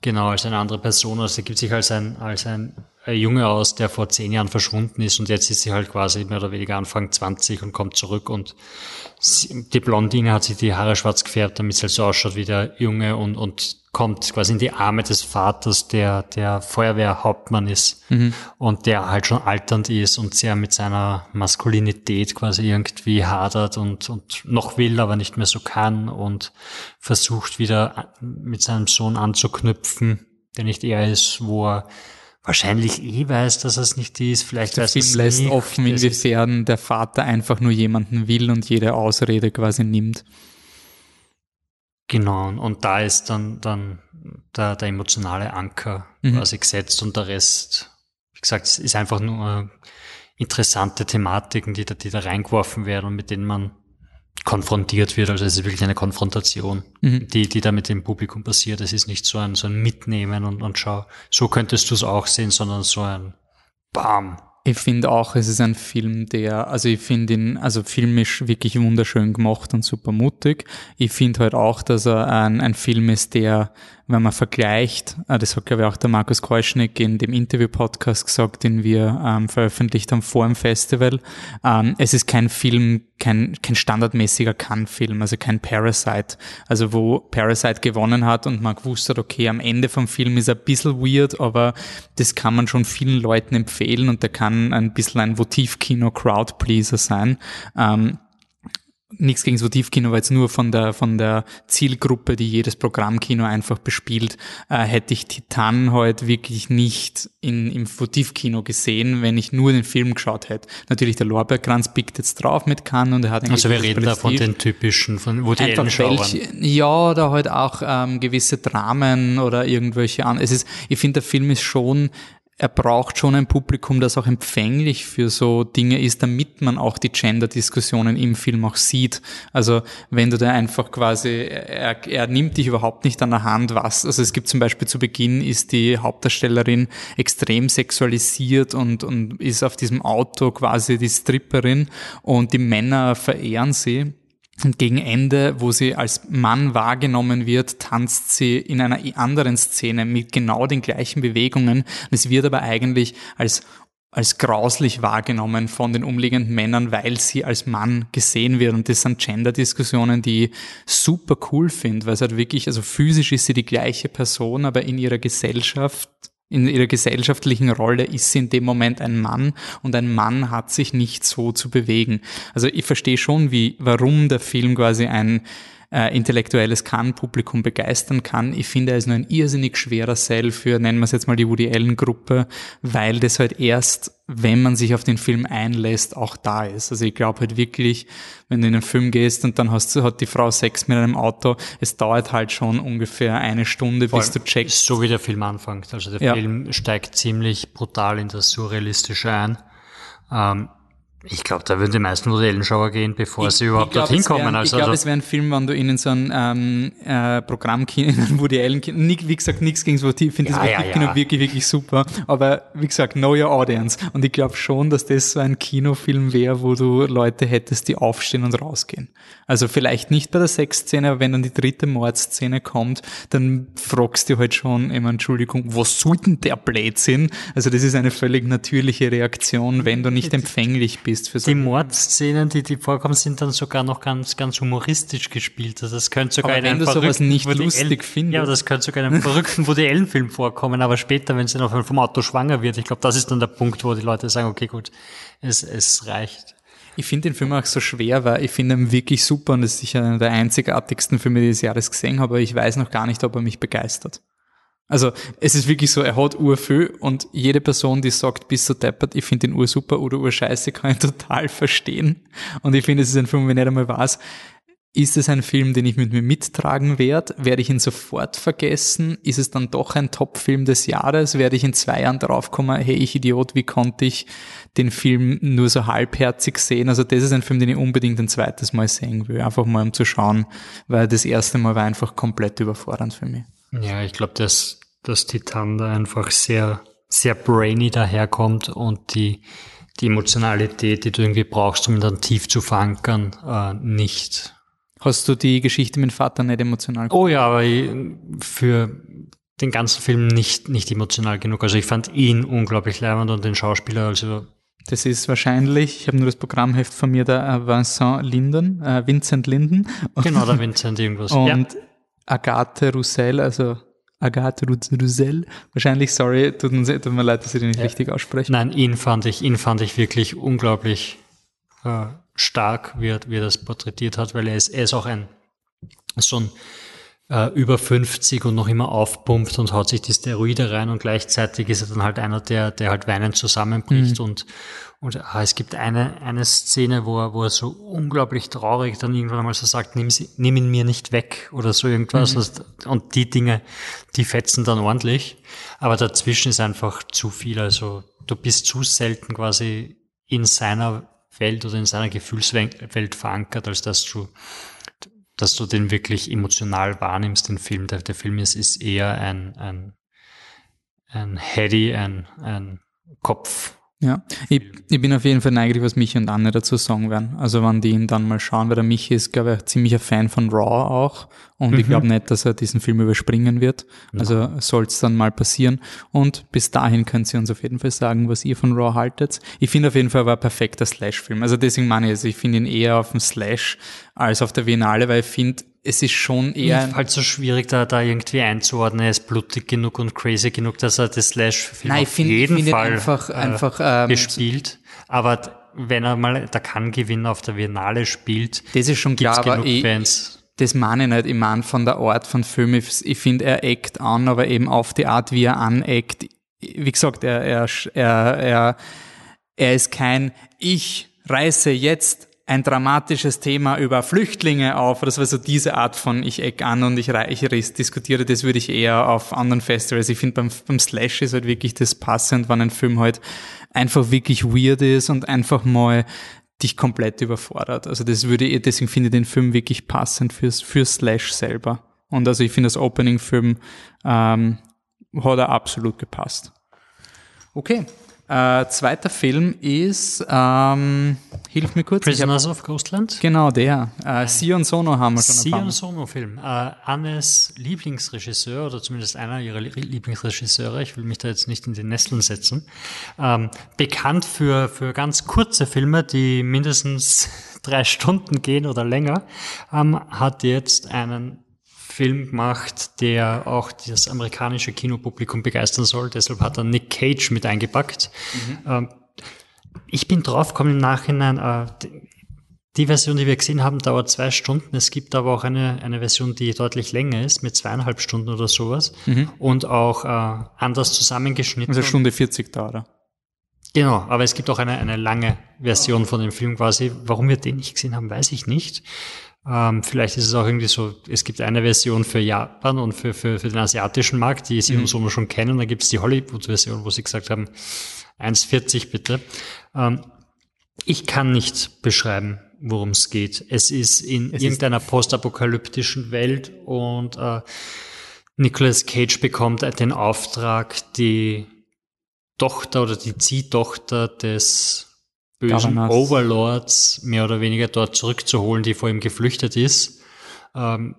genau als eine andere Person also sie gibt sich als ein als ein Junge aus, der vor zehn Jahren verschwunden ist und jetzt ist sie halt quasi mehr oder weniger Anfang 20 und kommt zurück und sie, die Blondine hat sich die Haare schwarz gefärbt, damit sie halt so ausschaut wie der Junge und, und kommt quasi in die Arme des Vaters, der der Feuerwehrhauptmann ist mhm. und der halt schon alternd ist und sehr mit seiner Maskulinität quasi irgendwie hadert und, und noch will, aber nicht mehr so kann und versucht wieder mit seinem Sohn anzuknüpfen, der nicht er ist, wo er wahrscheinlich eh weiß, dass es nicht ist. Vielleicht der weiß Film lässt nicht. offen, inwiefern der Vater einfach nur jemanden will und jede Ausrede quasi nimmt. Genau, und da ist dann, dann der, der emotionale Anker mhm. quasi gesetzt und der Rest, wie gesagt, ist einfach nur interessante Thematiken, die da, die da reingeworfen werden und mit denen man konfrontiert wird. Also es ist wirklich eine Konfrontation, mhm. die, die da mit dem Publikum passiert. Es ist nicht so ein, so ein Mitnehmen und, und schau, so könntest du es auch sehen, sondern so ein Bam, ich finde auch, es ist ein Film, der, also ich finde ihn, also filmisch wirklich wunderschön gemacht und super mutig. Ich finde halt auch, dass er ein, ein Film ist, der wenn man vergleicht, äh, das hat glaube ich auch der Markus Kreuschnick in dem Interview-Podcast gesagt, den wir ähm, veröffentlicht haben vor dem Festival, ähm, es ist kein Film, kein, kein standardmäßiger Cannes-Film, also kein Parasite, also wo Parasite gewonnen hat und man gewusst hat, okay, am Ende vom Film ist er ein bisschen weird, aber das kann man schon vielen Leuten empfehlen und der kann ein bisschen ein Votivkino-Crowd-Pleaser sein. Ähm, nichts gegen so Tiefkino, weil jetzt nur von der, von der Zielgruppe, die jedes Programmkino einfach bespielt, äh, hätte ich Titan heute wirklich nicht in, im Votivkino gesehen, wenn ich nur den Film geschaut hätte. Natürlich, der Lorbeerkranz pickt jetzt drauf mit Cannes und er hat Also wir reden da von den typischen, von wo die welche, Ja, da halt auch ähm, gewisse Dramen oder irgendwelche an. Es ist, ich finde, der Film ist schon er braucht schon ein Publikum, das auch empfänglich für so Dinge ist, damit man auch die Gender-Diskussionen im Film auch sieht. Also wenn du da einfach quasi, er, er nimmt dich überhaupt nicht an der Hand, was. Also es gibt zum Beispiel zu Beginn ist die Hauptdarstellerin extrem sexualisiert und, und ist auf diesem Auto quasi die Stripperin und die Männer verehren sie. Und gegen Ende, wo sie als Mann wahrgenommen wird, tanzt sie in einer anderen Szene mit genau den gleichen Bewegungen. Es wird aber eigentlich als als grauslich wahrgenommen von den umliegenden Männern, weil sie als Mann gesehen wird. Und das sind Gender-Diskussionen, die ich super cool finde, weil es halt wirklich, also physisch ist sie die gleiche Person, aber in ihrer Gesellschaft in ihrer gesellschaftlichen Rolle ist sie in dem Moment ein Mann und ein Mann hat sich nicht so zu bewegen. Also ich verstehe schon, wie, warum der Film quasi ein äh, intellektuelles Kann-Publikum begeistern kann. Ich finde, er ist nur ein irrsinnig schwerer Sell für, nennen wir es jetzt mal die Woody Allen-Gruppe, weil das halt erst, wenn man sich auf den Film einlässt, auch da ist. Also ich glaube halt wirklich, wenn du in einen Film gehst und dann hast, hat die Frau Sex mit einem Auto, es dauert halt schon ungefähr eine Stunde, Vor bis du checkst. So wie der Film anfängt. Also der ja. Film steigt ziemlich brutal in das Surrealistische ein. Ähm, ich glaube, da würden die meisten Woody Allen Schauer gehen, bevor ich, sie überhaupt glaub, dorthin kommen. Ein, also, ich glaube, es wäre ein Film, wenn du ihnen so ein ähm, äh, Programm (laughs) ein Woody Allen Kino, wie gesagt, nichts gegen Woody, ich finde ja, das ja, Kino ja. wirklich, wirklich super. Aber wie gesagt, know your audience. Und ich glaube schon, dass das so ein Kinofilm wäre, wo du Leute hättest, die aufstehen und rausgehen. Also vielleicht nicht bei der Sexszene, aber wenn dann die dritte Mordszene kommt, dann fragst du halt schon immer, Entschuldigung, was soll denn der Blödsinn? Also das ist eine völlig natürliche Reaktion, wenn du nicht empfänglich bist ist für so. Die Mordszenen, die, die vorkommen, sind dann sogar noch ganz, ganz humoristisch gespielt. Also das könnte sogar aber in einem wenn du sowas nicht lustig findest. Ja, das könnte sogar in einem verrückten Woody Allen Film vorkommen, aber später, wenn sie dann vom Auto schwanger wird, ich glaube, das ist dann der Punkt, wo die Leute sagen, okay, gut, es, es reicht. Ich finde den Film auch so schwer, weil ich finde ihn wirklich super und es ist sicher einer der einzigartigsten Filme, die ich des Jahres gesehen habe, aber ich weiß noch gar nicht, ob er mich begeistert. Also es ist wirklich so, er hat urviel und jede Person, die sagt, bist du deppert, ich finde den Ur super oder Ur scheiße, (laughs) kann ich total verstehen. Und ich finde, es ist ein Film, wenn nicht einmal weiß, ist es ein Film, den ich mit mir mittragen werde? Werde ich ihn sofort vergessen? Ist es dann doch ein Top-Film des Jahres? Werde ich in zwei Jahren draufkommen, hey, ich Idiot, wie konnte ich den Film nur so halbherzig sehen? Also das ist ein Film, den ich unbedingt ein zweites Mal sehen will. Einfach mal um zu schauen, weil das erste Mal war einfach komplett überfordernd für mich. Ja, ich glaube, dass, dass Titan da einfach sehr, sehr brainy daherkommt und die, die Emotionalität, die du irgendwie brauchst, um dann tief zu verankern, äh, nicht. Hast du die Geschichte mit dem Vater nicht emotional? Oh ja, aber für den ganzen Film nicht, nicht emotional genug. Also ich fand ihn unglaublich leibend und den Schauspieler, also das ist wahrscheinlich, ich habe nur das Programmheft von mir, der Vincent Linden, äh, Vincent Linden. Genau, der Vincent irgendwas. Und ja. Agathe Roussel, also Agathe Roussel, wahrscheinlich, sorry, tut, uns, tut mir leid, dass ich den nicht ja. richtig ausspreche. Nein, ihn fand ich, ihn fand ich wirklich unglaublich äh, stark, wie er, wie er das porträtiert hat, weil er ist, er ist auch ein schon äh, über 50 und noch immer aufpumpt und haut sich die Steroide rein und gleichzeitig ist er dann halt einer, der, der halt weinend zusammenbricht mhm. und, und ah, es gibt eine, eine Szene, wo er, wo er so unglaublich traurig dann irgendwann einmal so sagt, nimm, sie, nimm ihn mir nicht weg oder so irgendwas. Mhm. Und die Dinge, die fetzen dann ordentlich. Aber dazwischen ist einfach zu viel. Also du bist zu selten quasi in seiner Welt oder in seiner Gefühlswelt verankert, als dass du dass du den wirklich emotional wahrnimmst, den Film. Der, der Film ist, ist eher ein, ein, ein Heady, ein, ein Kopf. Ja, ich, ich bin auf jeden Fall neugierig, was Michi und Anne dazu sagen werden. Also wenn die ihn dann mal schauen, weil der Michi ist, glaube ich, ziemlicher Fan von Raw auch. Und mhm. ich glaube nicht, dass er diesen Film überspringen wird. Also soll es dann mal passieren. Und bis dahin könnt ihr uns auf jeden Fall sagen, was ihr von Raw haltet. Ich finde auf jeden Fall, war ein perfekter Slash-Film. Also deswegen meine ich, also ich finde ihn eher auf dem Slash als auf der Biennale, weil ich finde, es ist schon eher. Halt so schwierig, da, da irgendwie einzuordnen. Er ist blutig genug und crazy genug, dass er das Slash-Film auf find, jeden find Fall einfach, äh, einfach ähm, gespielt. Aber wenn er mal der Kann-Gewinner auf der Biennale spielt, das ist schon klar, genug aber Fans. Ich, das meine ich nicht. Ich meine von der Art von Film. Ich, ich finde, er eckt an, aber eben auf die Art, wie er aneckt. Wie gesagt, er, er, er, er, er ist kein Ich reiße jetzt ein dramatisches Thema über Flüchtlinge auf. Das war so diese Art von ich eck an und ich, ich diskutiere, das würde ich eher auf anderen Festivals. Ich finde beim, beim Slash ist halt wirklich das passend, wenn ein Film halt einfach wirklich weird ist und einfach mal dich komplett überfordert. Also das würde deswegen finde ich den Film wirklich passend fürs, für Slash selber. Und also ich finde das Opening-Film ähm, hat er absolut gepasst. Okay, äh, zweiter Film ist, ähm, hilf mir kurz. Prisoners hab, of Ghostland? Genau, der. Äh, Sion Sono haben wir schon Sion Sono-Film. Äh, Annes Lieblingsregisseur, oder zumindest einer ihrer Lieblingsregisseure, ich will mich da jetzt nicht in die Nesseln setzen, ähm, bekannt für, für ganz kurze Filme, die mindestens (laughs) drei Stunden gehen oder länger, ähm, hat jetzt einen Film gemacht, der auch das amerikanische Kinopublikum begeistern soll. Deshalb hat er Nick Cage mit eingepackt. Mhm. Ähm, ich bin draufgekommen im Nachhinein, äh, die Version, die wir gesehen haben, dauert zwei Stunden. Es gibt aber auch eine, eine Version, die deutlich länger ist, mit zweieinhalb Stunden oder sowas. Mhm. Und auch äh, anders zusammengeschnitten. Also Stunde 40 da, oder? Genau, aber es gibt auch eine, eine lange Version von dem Film quasi. Warum wir den nicht gesehen haben, weiß ich nicht. Ähm, vielleicht ist es auch irgendwie so, es gibt eine Version für Japan und für, für, für den asiatischen Markt, die sie mhm. uns schon kennen. Dann gibt es die Hollywood-Version, wo sie gesagt haben, 1,40 bitte. Ähm, ich kann nicht beschreiben, worum es geht. Es ist in es irgendeiner postapokalyptischen Welt und äh, Nicolas Cage bekommt den Auftrag, die Tochter oder die Ziehtochter des bösen Governors. Overlords mehr oder weniger dort zurückzuholen, die vor ihm geflüchtet ist. Ähm,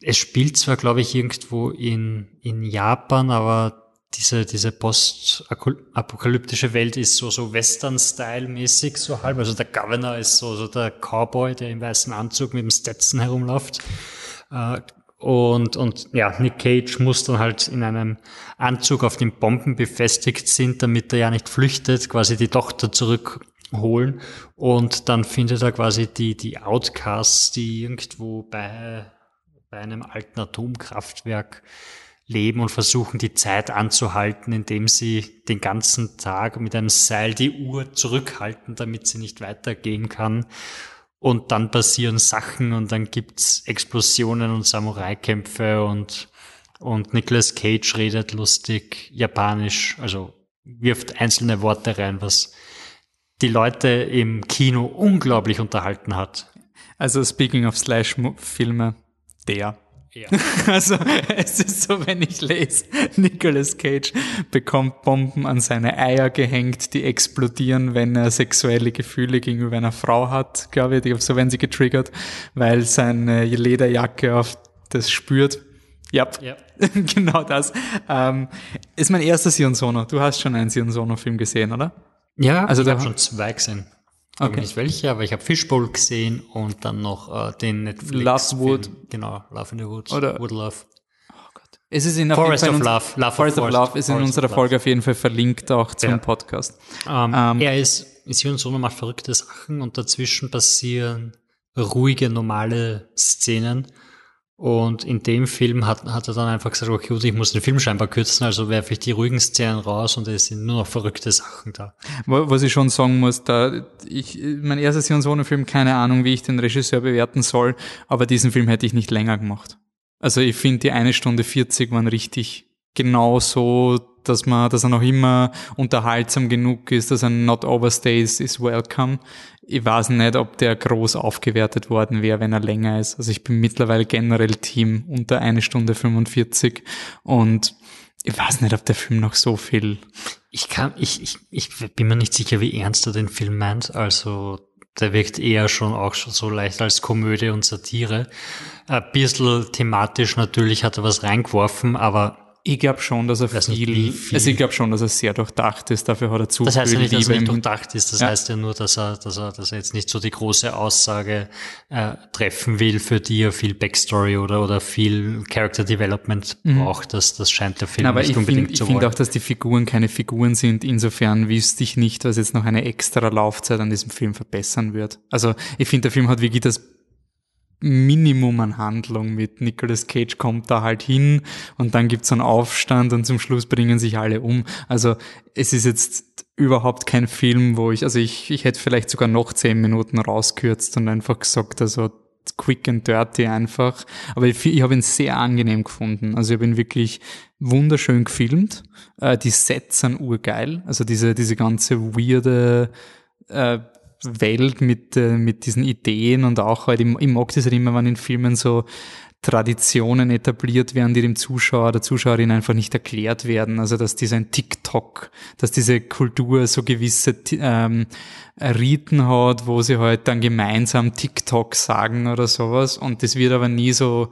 es spielt zwar, glaube ich, irgendwo in, in Japan, aber diese, diese post-apokalyptische Welt ist so, so Western-Style-mäßig, so halb. Also der Governor ist so, so der Cowboy, der im weißen Anzug mit dem Stetson herumläuft. Äh, und, und ja, Nick Cage muss dann halt in einem Anzug auf den Bomben befestigt sind, damit er ja nicht flüchtet, quasi die Tochter zurück holen und dann findet er quasi die, die Outcasts, die irgendwo bei, bei einem alten Atomkraftwerk leben und versuchen die Zeit anzuhalten, indem sie den ganzen Tag mit einem Seil die Uhr zurückhalten, damit sie nicht weitergehen kann. Und dann passieren Sachen und dann gibt's Explosionen und Samurai-Kämpfe und, und Nicolas Cage redet lustig Japanisch, also wirft einzelne Worte rein, was die Leute im Kino unglaublich unterhalten hat. Also speaking of Slash-Filme, der. Ja. (laughs) Also es ist so, wenn ich lese, (laughs) Nicolas Cage bekommt Bomben an seine Eier gehängt, die explodieren, wenn er sexuelle Gefühle gegenüber einer Frau hat, glaube ich. So werden sie getriggert, weil seine Lederjacke auf das spürt. Ja, yep. (laughs) genau das. Ähm, ist mein erster Sion Sono. Du hast schon einen Sion Sono-Film gesehen, oder? Ja, also ich habe schon zwei gesehen. Okay. Ich nicht welche, aber ich habe Fishbowl gesehen und dann noch äh, den Netflix. Love Wood. Genau, Love in the Woods. Oder Wood Love. Oh Gott. Es ist in Forest of Love. Love Forest of, Love ist in Forest unserer Folge auf jeden Fall verlinkt, auch zum ja. Podcast. Um, ähm, um, ähm, er ist, Sion Sono macht verrückte Sachen und dazwischen passieren ruhige, normale Szenen und in dem Film hat, hat er dann einfach gesagt, okay, gut, ich muss den Film scheinbar kürzen, also werfe ich die ruhigen Szenen raus und es sind nur noch verrückte Sachen da. Was ich schon sagen muss, da ich, mein erster Sion Sono-Film, keine Ahnung, wie ich den Regisseur bewerten soll, aber diesen Film hätte ich nicht länger gemacht. Also ich finde, die eine Stunde 40 waren richtig genau so, dass man, dass er noch immer unterhaltsam genug ist, dass er not overstays is welcome. Ich weiß nicht, ob der groß aufgewertet worden wäre, wenn er länger ist. Also ich bin mittlerweile generell Team unter eine Stunde 45 und ich weiß nicht, ob der Film noch so viel. Ich kann, ich, ich, ich bin mir nicht sicher, wie ernst er den Film meint. Also, der wirkt eher schon auch schon so leicht als Komödie und Satire. Ein bisschen thematisch natürlich hat er was reingeworfen, aber ich glaube schon, dass er viel, viel, also ich glaube schon, dass er sehr durchdacht ist. Dafür hat er zu Das heißt ja nicht, dass er nicht durchdacht ist. Das ja. heißt ja nur, dass er, dass er, dass er jetzt nicht so die große Aussage äh, treffen will, für die er viel Backstory oder oder viel Character Development mhm. braucht. Das, das scheint der Film Na, nicht ich unbedingt find, zu Ich finde auch, dass die Figuren keine Figuren sind. Insofern wüsste ich nicht, was jetzt noch eine extra Laufzeit an diesem Film verbessern wird. Also ich finde, der Film hat wirklich das Minimum an Handlung mit. Nicolas Cage kommt da halt hin und dann gibt's einen Aufstand und zum Schluss bringen sich alle um. Also es ist jetzt überhaupt kein Film, wo ich, also ich, ich hätte vielleicht sogar noch zehn Minuten rauskürzt und einfach gesagt, also quick and dirty einfach. Aber ich, ich habe ihn sehr angenehm gefunden. Also ich habe ihn wirklich wunderschön gefilmt. Äh, die Sets sind urgeil. Also diese, diese ganze weirde äh, Welt mit, äh, mit diesen Ideen und auch halt, ich, ich mag das halt immer, wenn in Filmen so Traditionen etabliert werden, die dem Zuschauer oder Zuschauerin einfach nicht erklärt werden. Also dass dieser ein TikTok, dass diese Kultur so gewisse ähm, Riten hat, wo sie halt dann gemeinsam TikTok sagen oder sowas. Und das wird aber nie so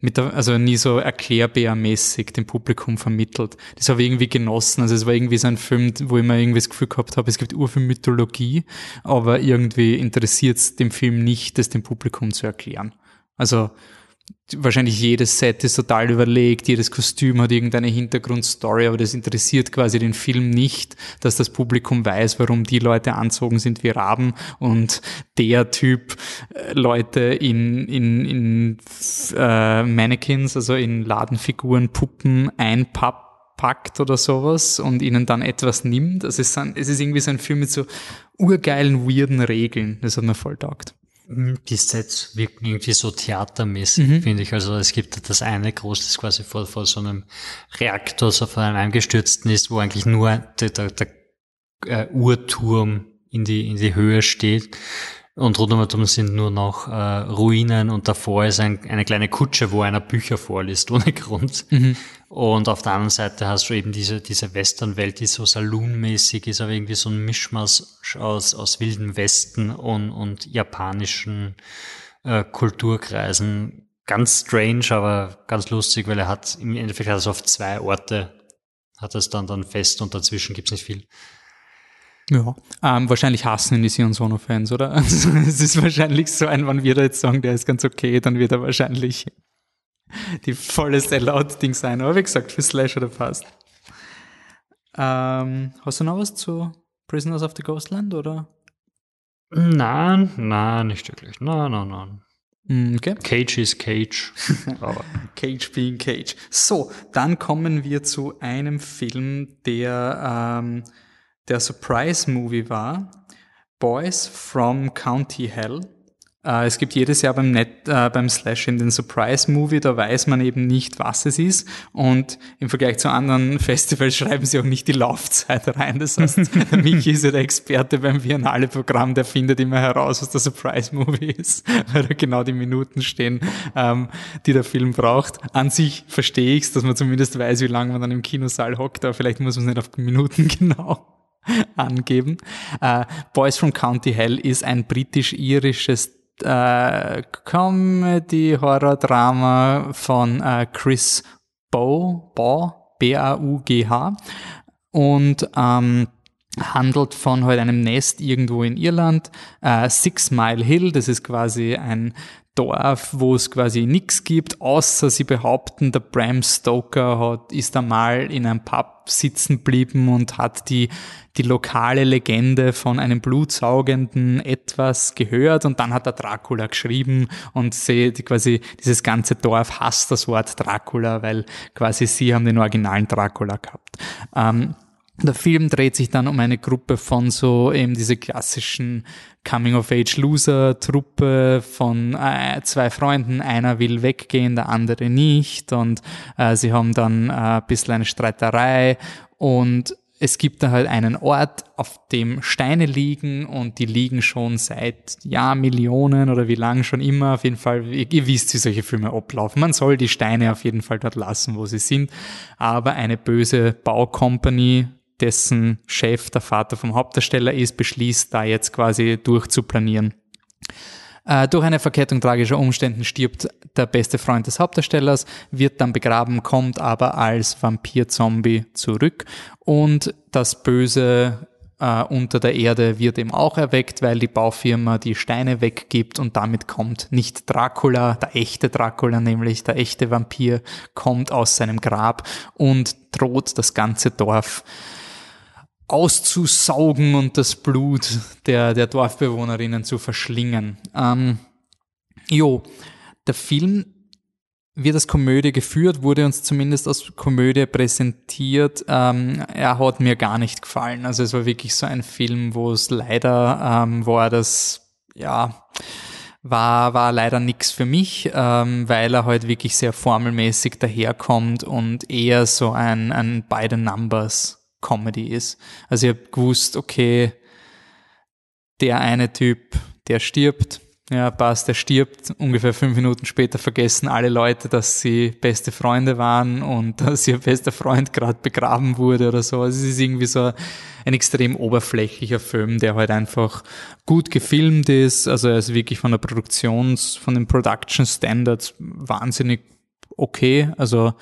mit der, also nie so erklärbärmäßig dem Publikum vermittelt. Das habe ich irgendwie genossen. Also es war irgendwie so ein Film, wo ich mir irgendwie das Gefühl gehabt habe, es gibt urviel Mythologie, aber irgendwie interessiert es dem Film nicht, das dem Publikum zu erklären. Also wahrscheinlich jedes Set ist total überlegt, jedes Kostüm hat irgendeine Hintergrundstory, aber das interessiert quasi den Film nicht, dass das Publikum weiß, warum die Leute anzogen sind wie Raben und der Typ äh, Leute in, in, in äh, Mannequins, also in Ladenfiguren, Puppen einpackt oder sowas und ihnen dann etwas nimmt. Also es, sind, es ist irgendwie so ein Film mit so urgeilen, weirden Regeln. Das hat mir voll taugt. Mhm, die Sets wirken irgendwie so theatermäßig, mhm. finde ich. Also es gibt das eine groß, das quasi vor, vor so einem Reaktor, so vor einem eingestürzten ist, wo eigentlich nur der, der, der äh, Uhrturm in die, in die Höhe steht. Und rundum sind nur noch äh, Ruinen und davor ist ein, eine kleine Kutsche, wo einer Bücher vorliest, (laughs) ohne Grund. Mhm. Und auf der anderen Seite hast du eben diese, diese Western-Welt, die so saloonmäßig ist, aber irgendwie so ein Mischmasch aus, aus wilden Westen und, und japanischen äh, Kulturkreisen. Ganz strange, aber ganz lustig, weil er hat im Endeffekt hat es auf zwei Orte, hat es dann, dann fest und dazwischen gibt's nicht viel. Ja, ähm, wahrscheinlich hassen ihn die Sion Sono-Fans, oder? (laughs) Also, es ist wahrscheinlich so ein, wenn wir da jetzt sagen, der ist ganz okay, dann wird er wahrscheinlich die volle Sellout-Ding sein. Aber wie gesagt, für Slash oder passt. Ähm, hast du noch was zu Prisoners of the Ghostland, oder? Nein, nein, nicht wirklich. Nein, nein, nein. Mm, okay. Cage is Cage. (laughs) Aber Cage being Cage. So, dann kommen wir zu einem Film, der ähm, der Surprise-Movie war, Boys from County Hell. Äh, es gibt jedes Jahr beim, Net, äh, beim Slash in den Surprise-Movie, da weiß man eben nicht, was es ist. Und im Vergleich zu anderen (laughs) Festivals schreiben sie auch nicht die Laufzeit rein. Das heißt, (laughs) Michi ist ja der Experte beim Biennale-Programm, der findet immer heraus, was der Surprise-Movie ist, (laughs) weil da genau die Minuten stehen, ähm, die der Film braucht. An sich verstehe ich es, dass man zumindest weiß, wie lange man dann im Kinosaal hockt, aber vielleicht muss man es nicht auf Minuten genau (laughs) angeben. Uh, Boys from County Hell ist ein britisch-irisches äh, Comedy-Horror-Drama von äh, Chris Bow, Bow, B-A-U-G-H und ähm, handelt von halt einem Nest irgendwo in Irland, äh, Six Mile Hill, das ist quasi ein Dorf, wo es quasi nichts gibt, außer sie behaupten, der Bram Stoker hat, ist einmal in einem Pub sitzen geblieben und hat die, die lokale Legende von einem blutsaugenden etwas gehört und dann hat er Dracula geschrieben und sie, die quasi dieses ganze Dorf hasst das Wort Dracula, weil quasi sie haben den originalen Dracula gehabt. Ähm, der Film dreht sich dann um eine Gruppe von so eben diese klassischen Coming-of-Age-Loser-Truppe von äh, zwei Freunden. Einer will weggehen, der andere nicht und äh, sie haben dann äh, ein bisschen eine Streiterei und es gibt da halt einen Ort, auf dem Steine liegen und die liegen schon seit ja Millionen oder wie lang schon immer. Auf jeden Fall, ihr, ihr wisst, wie solche Filme ablaufen. Man soll die Steine auf jeden Fall dort lassen, wo sie sind. Aber eine böse Baucompany dessen Chef der Vater vom Hauptdarsteller ist, beschließt, da jetzt quasi durchzuplanieren. Äh, durch eine Verkettung tragischer Umständen stirbt der beste Freund des Hauptdarstellers, wird dann begraben, kommt aber als Vampir-Zombie zurück und das Böse äh, unter der Erde wird eben auch erweckt, weil die Baufirma die Steine weggibt und damit kommt nicht Dracula, der echte Dracula, nämlich der echte Vampir, kommt aus seinem Grab und droht das ganze Dorf auszusaugen und das Blut der, der Dorfbewohnerinnen zu verschlingen. Ähm, Jo, der Film wird als Komödie geführt, wurde uns zumindest als Komödie präsentiert. Ähm, er hat mir gar nicht gefallen. Also es war wirklich so ein Film, wo es leider ähm, war, das ja war war leider nichts für mich, ähm, weil er halt wirklich sehr formelmäßig daherkommt und eher so ein ein by numbers Comedy ist. Also ich habe gewusst, okay, der eine Typ, der stirbt, ja, passt, der stirbt. Ungefähr fünf Minuten später vergessen alle Leute, dass sie beste Freunde waren und (laughs) dass ihr bester Freund gerade begraben wurde oder so. Also es ist irgendwie so ein extrem oberflächlicher Film, der halt einfach gut gefilmt ist. Also er ist wirklich von der Produktions, von den Production Standards wahnsinnig okay. Also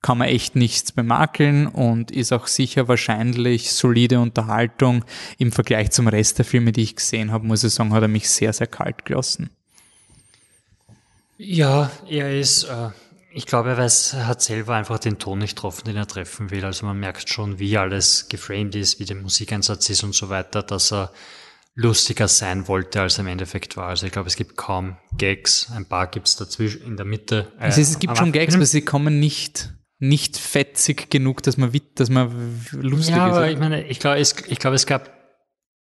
kann man echt nichts bemakeln und ist auch sicher wahrscheinlich solide Unterhaltung. Im Vergleich zum Rest der Filme, die ich gesehen habe, muss ich sagen, hat er mich sehr, sehr kalt gelassen. Ja, er ist, äh, ich glaube, er weiß, er hat selber einfach den Ton nicht getroffen, den er treffen will. Also man merkt schon, wie alles geframed ist, wie der Musikeinsatz ist und so weiter, dass er lustiger sein wollte, als er im Endeffekt war. Also ich glaube, es gibt kaum Gags. Ein paar gibt es dazwischen in der Mitte. Äh, also es gibt schon Gags, aber sie kommen nicht nicht fetzig genug, dass man, dass man lustig ja, ist. Aber ich meine, ich glaube, es, ich glaube, es gab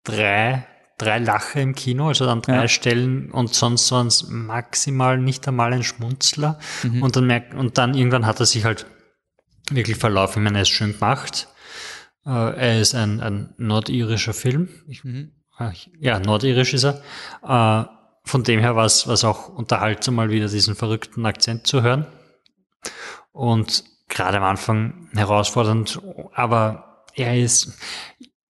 drei, drei Lache im Kino, also an drei ja. Stellen und sonst waren es maximal nicht einmal ein Schmunzler. Mhm. Und dann merkt, und dann irgendwann hat er sich halt wirklich verlaufen. Ich meine, er ist schön gemacht. Äh, er ist ein, ein nordirischer Film. Ich, mhm. Äh, ja, nordirisch ist er. Äh, von dem her war es auch unterhaltsam, mal wieder diesen verrückten Akzent zu hören. Und gerade am Anfang herausfordernd, aber er ist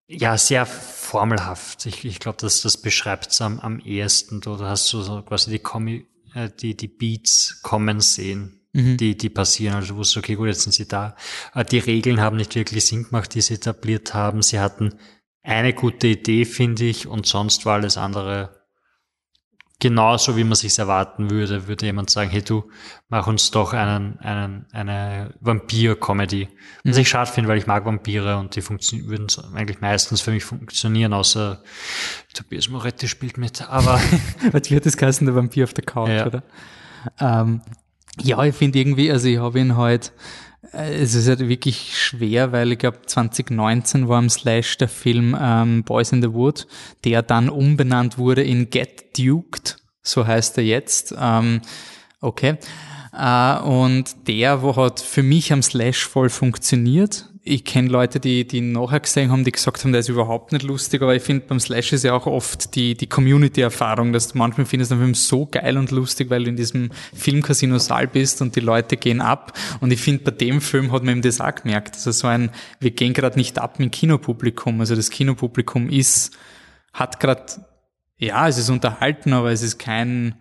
ja sehr formelhaft. Ich, ich glaube, dass das beschreibt es am, am ehesten. Du hast so, so quasi die, Kommi, äh, die, die Beats kommen sehen, mhm. die, die passieren. Also du wusstest, okay, gut, jetzt sind sie da. Äh, die Regeln haben nicht wirklich Sinn gemacht, die sie etabliert haben. Sie hatten eine gute Idee, finde ich, und sonst war alles andere genauso wie man sich erwarten würde, würde jemand sagen, hey du, mach uns doch einen, einen, eine Vampir-Comedy. Was mhm. ich schade finde, weil ich mag Vampire und die würden eigentlich meistens für mich funktionieren, außer Tobias Moretti spielt mit, aber. (laughs) Was wird das geheißen, der Vampir auf der Couch, ja. oder? Ähm, ja, ich finde irgendwie, also ich habe ihn halt, äh, es ist halt wirklich schwer, weil ich glaube 2019 war am Slash der Film ähm, Boys in the Wood, der dann umbenannt wurde in Get Duked, so heißt er jetzt. Ähm, okay. Äh, und der, wo hat für mich am Slash voll funktioniert, ich kenne Leute, die, die nachher gesehen haben, die gesagt haben, der ist überhaupt nicht lustig, aber ich finde, beim Slash ist ja auch oft die, die Community-Erfahrung, dass du manchmal findest den Film so geil und lustig, weil du in diesem Filmcasino-Saal bist und die Leute gehen ab. Und ich finde, bei dem Film hat man eben das auch gemerkt. Also so ein, wir gehen gerade nicht ab mit Kinopublikum. Also das Kinopublikum ist, hat gerade, ja, es ist unterhalten, aber es ist kein,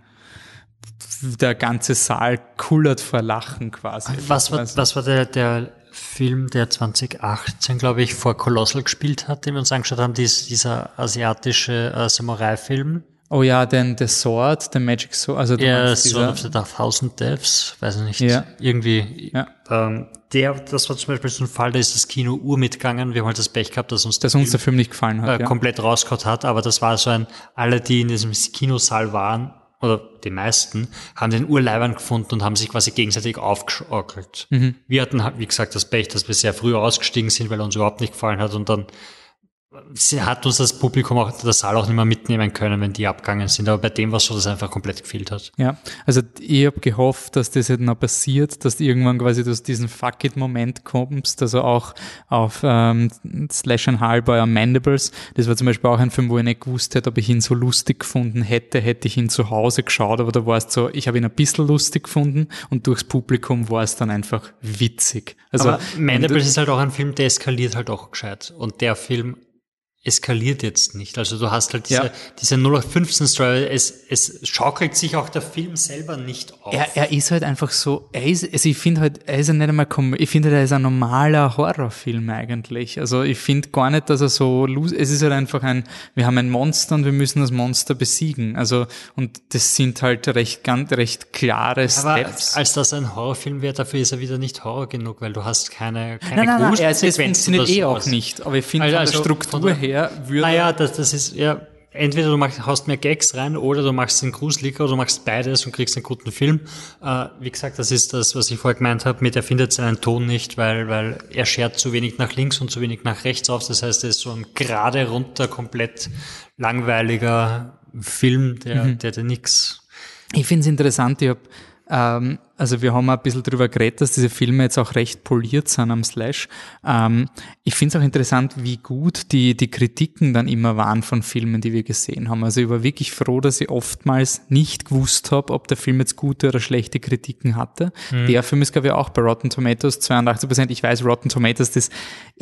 der ganze Saal kullert vor Lachen quasi. Was war, was war der, der Film, der 2018, glaube ich, vor Colossal gespielt hat, den wir uns angeschaut haben, dies, dieser asiatische äh, Samurai-Film. Oh ja, den The Sword, The Magic Sword, also ja, Sword of the Thousand Deaths, weiß ich nicht, ja. irgendwie. Ja. Ähm, der, das war zum Beispiel so ein Fall, da ist das Kino Uhr mitgegangen. Wir haben halt das Pech gehabt, dass uns, dass uns der Film nicht gefallen hat, äh, ja. komplett rausgehauen hat. Aber das war so ein, alle, die in diesem Kinosaal waren, oder die meisten, haben den Urleibern gefunden und haben sich quasi gegenseitig aufgeschorkelt. Mhm. Wir hatten, wie gesagt, das Pech, dass wir sehr früh ausgestiegen sind, weil uns überhaupt nicht gefallen hat und dann sie hat uns das Publikum auch, der Saal auch nicht mehr mitnehmen können, wenn die abgegangen sind. Aber bei dem war es so, dass es einfach komplett gefehlt hat. Ja, also ich habe gehofft, dass das jetzt noch passiert, dass du irgendwann quasi aus diesen Fuck it-Moment kommst, also auch auf ähm, Slash and Hall bei Mandibles. Das war zum Beispiel auch ein Film, wo ich nicht gewusst hätte, ob ich ihn so lustig gefunden hätte, hätte ich ihn zu Hause geschaut, aber da war es so, ich habe ihn ein bisschen lustig gefunden und durchs Publikum war es dann einfach witzig. Also aber Mandibles ist halt auch ein Film, der eskaliert halt auch gescheit. Und der Film eskaliert jetzt nicht. Also du hast halt diese, ja. diese 0815-Story, es, es schaukelt sich auch der Film selber nicht auf. Er, er ist halt einfach so, er ist, also ich finde halt, er ist ja nicht einmal, ich finde, er ist ein normaler Horrorfilm eigentlich. Also ich finde gar nicht, dass er so, es ist halt einfach ein, wir haben ein Monster und wir müssen das Monster besiegen. Also, und das sind halt recht, ganz, recht klare Aber Steps. als das ein Horrorfilm wäre, dafür ist er wieder nicht Horror genug, weil du hast keine, keine nein, nein, nein, er, es funktioniert eh auch nicht. Aber ich finde also, von der also Struktur her würde. Naja, das, das ist, ja, entweder du machst, haust mehr Gags rein oder du machst den gruseliger oder du machst beides und kriegst einen guten Film. Äh, wie gesagt, das ist das, was ich vorher gemeint habe, mit er findet seinen Ton nicht, weil, weil er schert zu wenig nach links und zu wenig nach rechts auf. Das heißt, er ist so ein gerade runter, komplett langweiliger Film, der, mhm. der, der nix. Ich finde es interessant, ich habe ähm, also wir haben ein bisschen drüber geredet, dass diese Filme jetzt auch recht poliert sind am Slash. Ähm, ich finde es auch interessant, wie gut die, die Kritiken dann immer waren von Filmen, die wir gesehen haben. Also ich war wirklich froh, dass ich oftmals nicht gewusst habe, ob der Film jetzt gute oder schlechte Kritiken hatte. Mhm. Der Film ist, glaube ich, auch bei Rotten Tomatoes 82 Prozent. Ich weiß, Rotten Tomatoes, das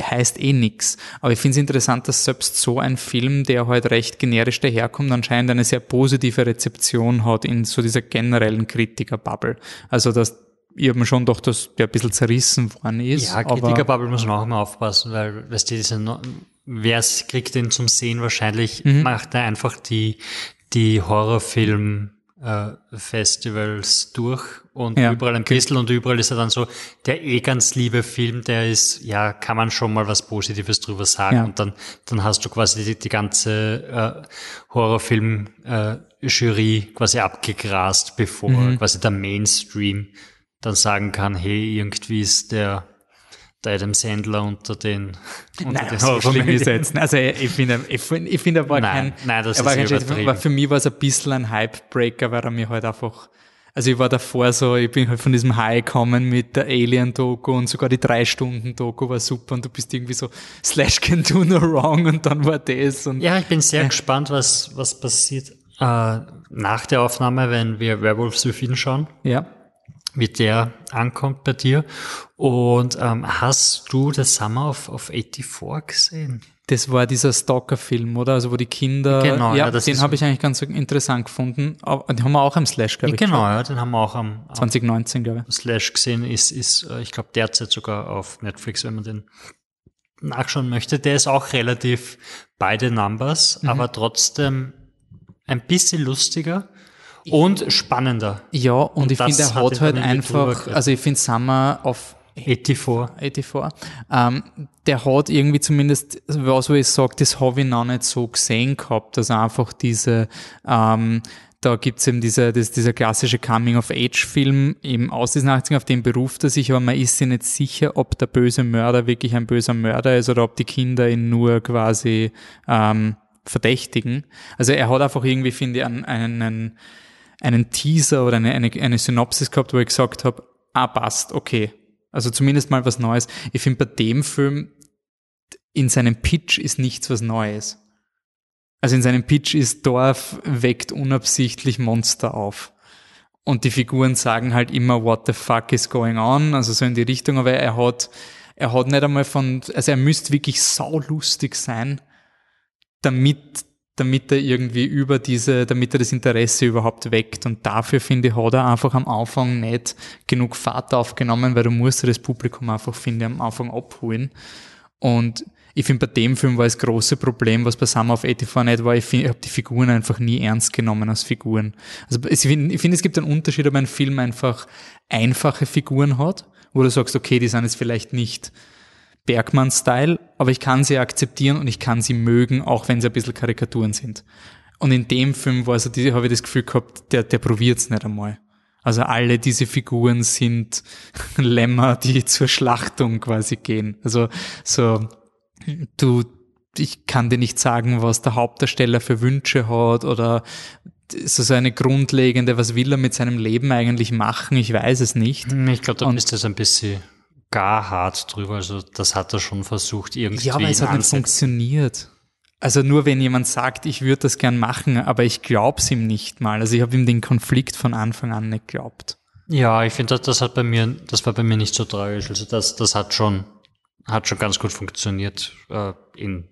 heißt eh nix. Aber ich finde es interessant, dass selbst so ein Film, der halt recht generisch daherkommt, anscheinend eine sehr positive Rezeption hat in so dieser generellen Kritiker-Bubble. Also also dass ich habe mir schon doch, dass der ein bisschen zerrissen worden ist. Ja, Kritikerbubble muss man auch immer aufpassen, weil, weißt du, diese, wer kriegt den zum Sehen wahrscheinlich, mhm. macht er einfach die, die Horrorfilm, äh, Festivals durch und ja. überall ein bisschen und überall ist er dann so, der eh ganz liebe Film, der ist, ja, kann man schon mal was Positives drüber sagen ja. und dann, dann hast du quasi die, die ganze äh, Horrorfilm-Jury äh, quasi abgegrast, bevor mhm. quasi der Mainstream dann sagen kann, hey, irgendwie ist der der Adam Sandler unter den, unter nein, den jetzt. Also ich finde, ich finde, ich er war nein, kein, nein, das er war ist kein aber für mich war es ein bisschen ein Hype-Breaker, weil er mir halt einfach, also ich war davor so, ich bin halt von diesem High gekommen mit der Alien-Doku und sogar die drei Stunden Doku war super und du bist irgendwie so, Slash can do no wrong und dann war das und. Ja, ich bin sehr äh. gespannt, was, was passiert, äh, nach der Aufnahme, wenn wir Werewolves Within schauen. Ja wie der ankommt bei dir. Und ähm, hast du das Summer of, of 84 gesehen? Das war dieser Stalker-Film, oder? Also wo die Kinder. Genau, ja, ja den habe ich eigentlich ganz interessant gefunden. Den haben wir auch am Slash, glaube ich. Genau, ja, den haben wir auch am, am 2019, glaube ich. Slash gesehen, ist, ist, äh, ich glaube, derzeit sogar auf Netflix, wenn man den nachschauen möchte. Der ist auch relativ beide Numbers, mhm. aber trotzdem ein bisschen lustiger und spannender. Ja, und, und ich finde, er hat halt einfach, also ich finde Summer auf 84. 84. Ähm, der hat irgendwie zumindest, was wo ich sage, das habe ich noch nicht so gesehen gehabt. Also einfach diese, ähm, da gibt's eben diese, das, dieser klassische Coming-of-Age-Film eben aus diesen 80 auf den beruft er sich, aber man ist sich nicht sicher, ob der böse Mörder wirklich ein böser Mörder ist oder ob die Kinder ihn nur quasi ähm, verdächtigen. Also er hat einfach irgendwie, finde ich, einen, einen einen Teaser oder eine, eine, eine Synopsis gehabt, wo ich gesagt habe, ah, passt, okay. Also zumindest mal was Neues. Ich finde, bei dem Film, in seinem Pitch ist nichts was Neues. Also in seinem Pitch ist Dorf weckt unabsichtlich Monster auf. Und die Figuren sagen halt immer, what the fuck is going on? Also so in die Richtung, aber er hat, er hat nicht einmal von, also er müsste wirklich saulustig sein, damit damit er irgendwie über diese, damit er das Interesse überhaupt weckt. Und dafür, finde ich, hat er einfach am Anfang nicht genug Fahrt aufgenommen, weil du musst das Publikum einfach, finde ich, am Anfang abholen. Und ich finde, bei dem Film war das große Problem, was bei Summer of 84 nicht war, ich, ich habe die Figuren einfach nie ernst genommen als Figuren. Also ich finde, find, es gibt einen Unterschied, ob ein Film einfach einfache Figuren hat, wo du sagst, okay, die sind jetzt vielleicht nicht Bergmann-Style, aber ich kann sie akzeptieren und ich kann sie mögen, auch wenn sie ein bisschen Karikaturen sind. Und in dem Film war so, die, habe ich das Gefühl gehabt, der, der probiert's nicht einmal. Also alle diese Figuren sind (laughs) Lämmer, die zur Schlachtung quasi gehen. Also so, du, ich kann dir nicht sagen, was der Hauptdarsteller für Wünsche hat oder so seine grundlegende, was will er mit seinem Leben eigentlich machen? Ich weiß es nicht. Ich glaube, da ist das ein bisschen gar hart drüber. Also das hat er schon versucht irgendwie. Ja, aber es hat nicht funktioniert. Also nur wenn jemand sagt, ich würde das gern machen, aber ich glaub's ihm nicht mal. Also ich habe ihm den Konflikt von Anfang an nicht geglaubt. Ja, ich finde, das, das hat bei mir, das war bei mir nicht so tragisch. Also das, das hat schon, hat schon ganz gut funktioniert äh, in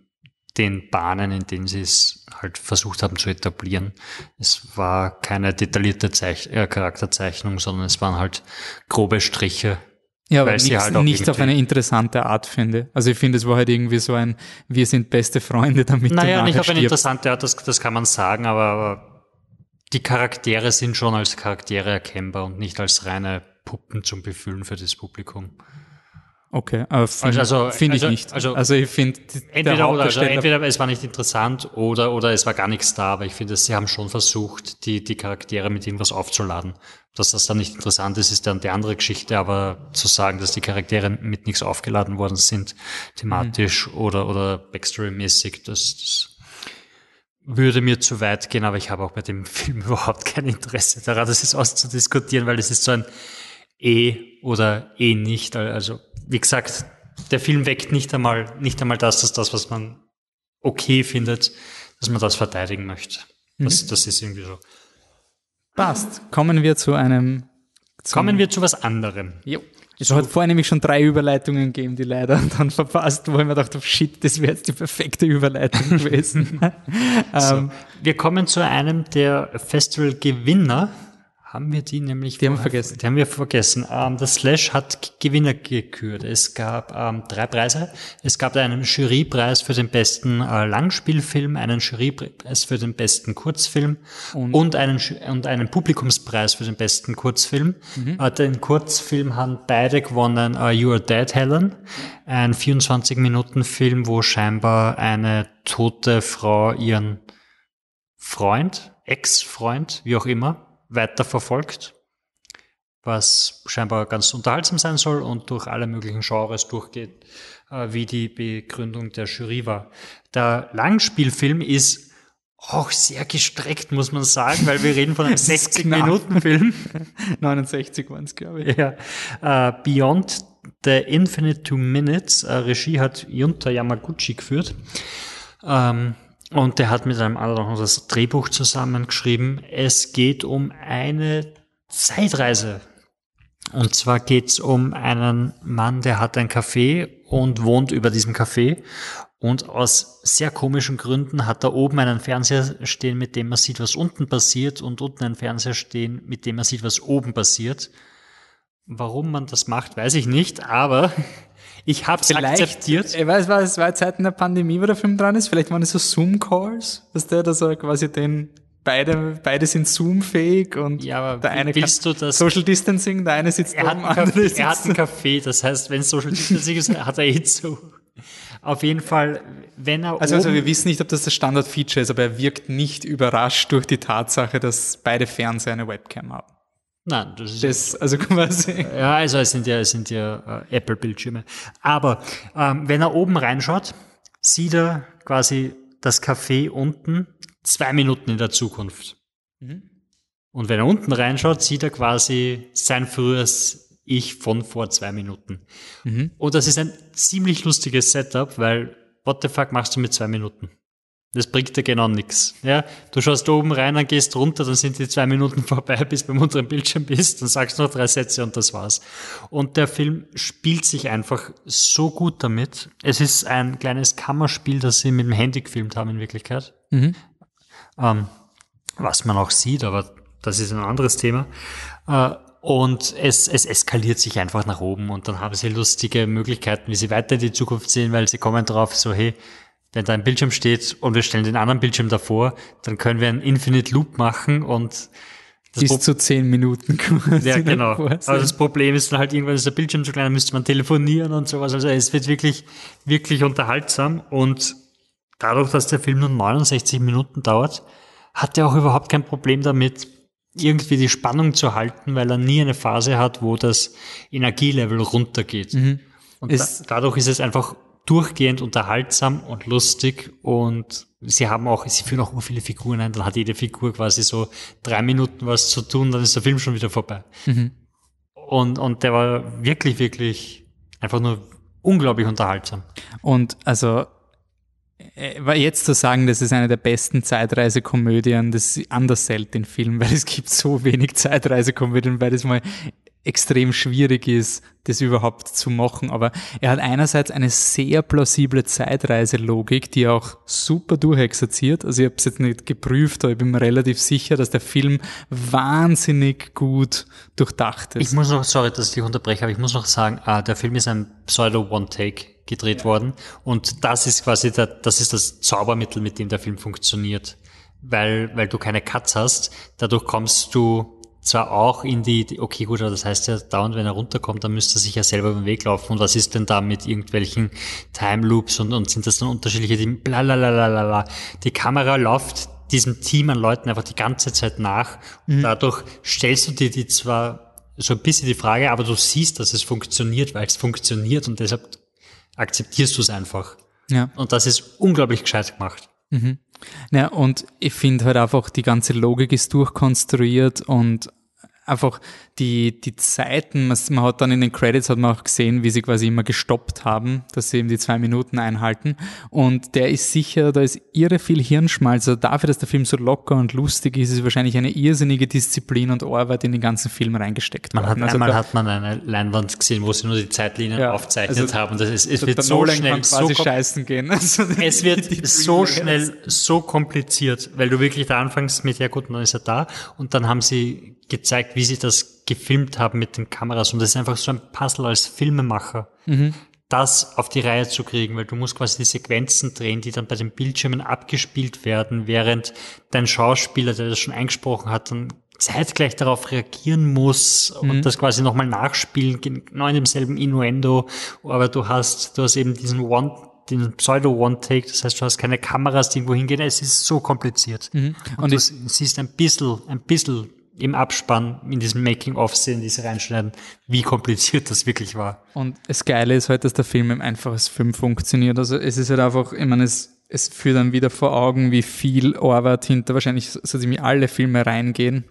den Bahnen, in denen sie es halt versucht haben zu etablieren. Es war keine detaillierte Zeich äh, Charakterzeichnung, sondern es waren halt grobe Striche, ja, weil ich halt nicht auf eine interessante Art finde. Also ich finde, es war halt irgendwie so ein, wir sind beste Freunde damit. Naja, nicht auf eine interessante Art, das, das kann man sagen, aber, aber die Charaktere sind schon als Charaktere erkennbar und nicht als reine Puppen zum Befüllen für das Publikum. Okay, aber finde Also- also- find ich also- nicht. also- also ich finde, der Entweder oder, also entweder es war nicht interessant oder, oder es war gar nichts da, aber ich finde, sie haben schon versucht, die, die Charaktere mit irgendwas aufzuladen. Dass das dann nicht interessant ist, ist dann die andere Geschichte, aber zu sagen, dass die Charaktere mit nichts aufgeladen worden sind, thematisch oder, oder Backstory-mäßig, das, das würde mir zu weit gehen, aber ich habe auch bei dem (laughs) Film überhaupt kein Interesse daran, das jetzt auszudiskutieren, weil es ist so ein eh oder eh nicht. Also, wie gesagt, der Film weckt nicht einmal, nicht einmal das, dass das, was man okay findet, dass man das verteidigen möchte. Das, das ist irgendwie so. passt. Kommen wir zu einem. Kommen wir zu was anderem. Jo. Es hat vorher nämlich schon drei Überleitungen gegeben, die leider (laughs) dann verpasst, wo ich mir dachte, oh shit, das wäre jetzt die perfekte Überleitung gewesen. (laughs) ähm, Wir kommen zu einem der Festival-Gewinner. Haben wir die nämlich Die haben wir vergessen. Die haben wir vergessen. Ähm, das Slash hat Gewinner gekürt. Es gab ähm, drei Preise. Es gab einen Jurypreis für den besten äh, Langspielfilm, einen Jurypreis für den besten Kurzfilm und, einen, Ju- und einen Publikumspreis für den besten Kurzfilm. Mhm. Äh, den Kurzfilm haben beide gewonnen. Äh, You Are Dead, Helen. Ein 24-Minuten-Film, wo scheinbar eine tote Frau ihren Freund, Ex-Freund, wie auch immer, weiter verfolgt, was scheinbar ganz unterhaltsam sein soll und durch alle möglichen Genres durchgeht, äh, wie die Begründung der Jury war. Der Langspielfilm ist auch sehr gestreckt, muss man sagen, weil wir reden von einem ist knapp. 60-Minuten-Film. 69 waren es, glaube ich. Ja, äh, Beyond the Infinite Two Minutes, äh, Regie hat Junta Yamaguchi geführt. Ähm, und der hat mit einem anderen noch das Drehbuch zusammengeschrieben. Es geht um eine Zeitreise. Und zwar geht's um einen Mann, der hat ein Café und wohnt über diesem Café. Und aus sehr komischen Gründen hat er oben einen Fernseher stehen, mit dem man sieht, was unten passiert, und unten einen Fernseher stehen, mit dem man sieht, was oben passiert. Warum man das macht, weiß ich nicht, aber ich habe es akzeptiert. Ich weiß, war es war Zeiten der Pandemie, wo der Film dran ist. Vielleicht waren es so Zoom-Calls, dass der da so quasi den, beide, beide sind Zoom-fähig und Ja, aber der eine willst kann du das- Social Distancing, der eine sitzt Er hat, oben, einen (laughs) andere Café, er hat sitzt einen Café, das heißt, wenn Social Distancing ist, hat er eh zu. Auf jeden Fall, wenn er Also, oben, also wir wissen nicht, ob das das Standard-Feature ist, aber er wirkt nicht überrascht durch die Tatsache, dass beide Fernseher eine Webcam haben. Nein, das ist Das, also (laughs) quasi. Ja, also es sind ja, es sind ja äh, Apple-Bildschirme. Aber ähm, wenn er oben reinschaut, sieht er quasi das Café unten zwei Minuten in der Zukunft. Und wenn er unten reinschaut, sieht er quasi sein früheres Ich von vor zwei Minuten. Und das ist ein ziemlich lustiges Setup, weil what the fuck machst du mit zwei Minuten? Das bringt dir genau nix. Ja, du schaust oben rein, dann gehst runter, dann sind die zwei Minuten (laughs) vorbei, bis du beim unteren Bildschirm bist, dann sagst du noch drei Sätze und das war's. Und der Film spielt sich einfach so gut damit. Es ist ein kleines Kammerspiel, das sie mit dem Handy gefilmt haben in Wirklichkeit. Ähm, was man auch sieht, aber das ist ein anderes Thema. Äh, und es, es eskaliert sich einfach nach oben und dann haben sie lustige Möglichkeiten, wie sie weiter in die Zukunft sehen, weil sie kommen drauf so, hey, wenn da ein Bildschirm steht und wir stellen den anderen Bildschirm davor, dann können wir einen Infinite Loop machen und das Bis zu zehn Minuten (laughs) ja, genau. Aber das Problem ist dann halt, irgendwann ist der Bildschirm zu klein, dann müsste man telefonieren und sowas. Also es wird wirklich, wirklich unterhaltsam und dadurch, dass der Film nur 69 Minuten dauert, hat er auch überhaupt kein Problem damit, irgendwie die Spannung zu halten, weil er nie eine Phase hat, wo das Energielevel runtergeht. Und da, dadurch ist es einfach durchgehend unterhaltsam und lustig und sie haben auch, sie führen auch immer viele Figuren ein, dann hat jede Figur quasi so drei Minuten was zu tun, dann ist der Film schon wieder vorbei. Und, und der war wirklich, wirklich einfach nur unglaublich unterhaltsam. Und also äh, war jetzt zu sagen, das ist eine der besten Zeitreisekomödien, das ist anders selten in Filmen, (laughs) weil es gibt so wenig Zeitreisekomödien, weil das mal extrem schwierig ist, das überhaupt zu machen. Aber er hat einerseits eine sehr plausible Zeitreiselogik, die er auch super durchexerziert. Also ich habe es jetzt nicht geprüft, aber ich bin mir relativ sicher, dass der Film wahnsinnig gut durchdacht ist. Ich muss noch, sorry, dass ich dich unterbreche, aber ich muss noch sagen, ah, der Film ist ein Pseudo-One-Take gedreht worden und das ist quasi der, das ist das Zaubermittel, mit dem der Film funktioniert. Weil, weil du keine Cuts hast, dadurch kommst du zwar auch in die, okay gut, aber das heißt ja dauernd, wenn er runterkommt, dann müsste er sich ja selber über den Weg laufen. Und was ist denn da mit irgendwelchen Time Loops und, und sind das dann unterschiedliche, die blalalala. Die Kamera läuft diesem Team an Leuten einfach die ganze Zeit nach. Und dadurch stellst du dir die zwar so ein bisschen die Frage, aber du siehst, dass es funktioniert, weil es funktioniert und deshalb akzeptierst du es einfach. Ja. Und das ist unglaublich gescheit gemacht. Ja, und ich finde halt einfach, die ganze Logik ist durchkonstruiert und einfach die, die Zeiten, man hat dann in den Credits hat man auch gesehen, wie sie quasi immer gestoppt haben, dass sie eben die zwei Minuten einhalten. Und der ist sicher, da ist irre viel Hirnschmalz. Also dafür, dass der Film so locker und lustig ist, ist wahrscheinlich eine irrsinnige Disziplin und Arbeit in den ganzen Film reingesteckt Man hat. Also einmal da- hat man eine Leinwand gesehen, wo sie nur die Zeitlinien Ja, aufzeichnet also haben. Das ist, es der- wird der so Nolan schnell, kann so, quasi kom- scheißen gehen. (laughs) Also es die- wird die so Dreamworks. schnell, so kompliziert, weil du wirklich da anfängst mit, ja gut, dann ist er da. Und dann haben sie gezeigt, wie sie das gefilmt haben mit den Kameras. Und das ist einfach so ein Puzzle als Filmemacher. das auf die Reihe zu kriegen, weil du musst quasi die Sequenzen drehen, die dann bei den Bildschirmen abgespielt werden, während dein Schauspieler, der das schon eingesprochen hat, dann zeitgleich darauf reagieren muss und das quasi nochmal nachspielen, genau in demselben Innuendo, aber du hast, du hast eben diesen One, den Pseudo-One-Take, das heißt, du hast keine Kameras, die irgendwo hingehen, es ist so kompliziert. Und, Und du siehst ein bisschen, ein bisschen im Abspann, in diesem Making-of-Szenen, die sie reinschneiden, wie kompliziert das wirklich war. Und das Geile ist halt, dass der Film eben einfach als Film funktioniert. Also es ist halt einfach, ich meine, es, es führt dann wieder vor Augen, wie viel Arbeit hinter wahrscheinlich so ziemlich alle Filme reingehen.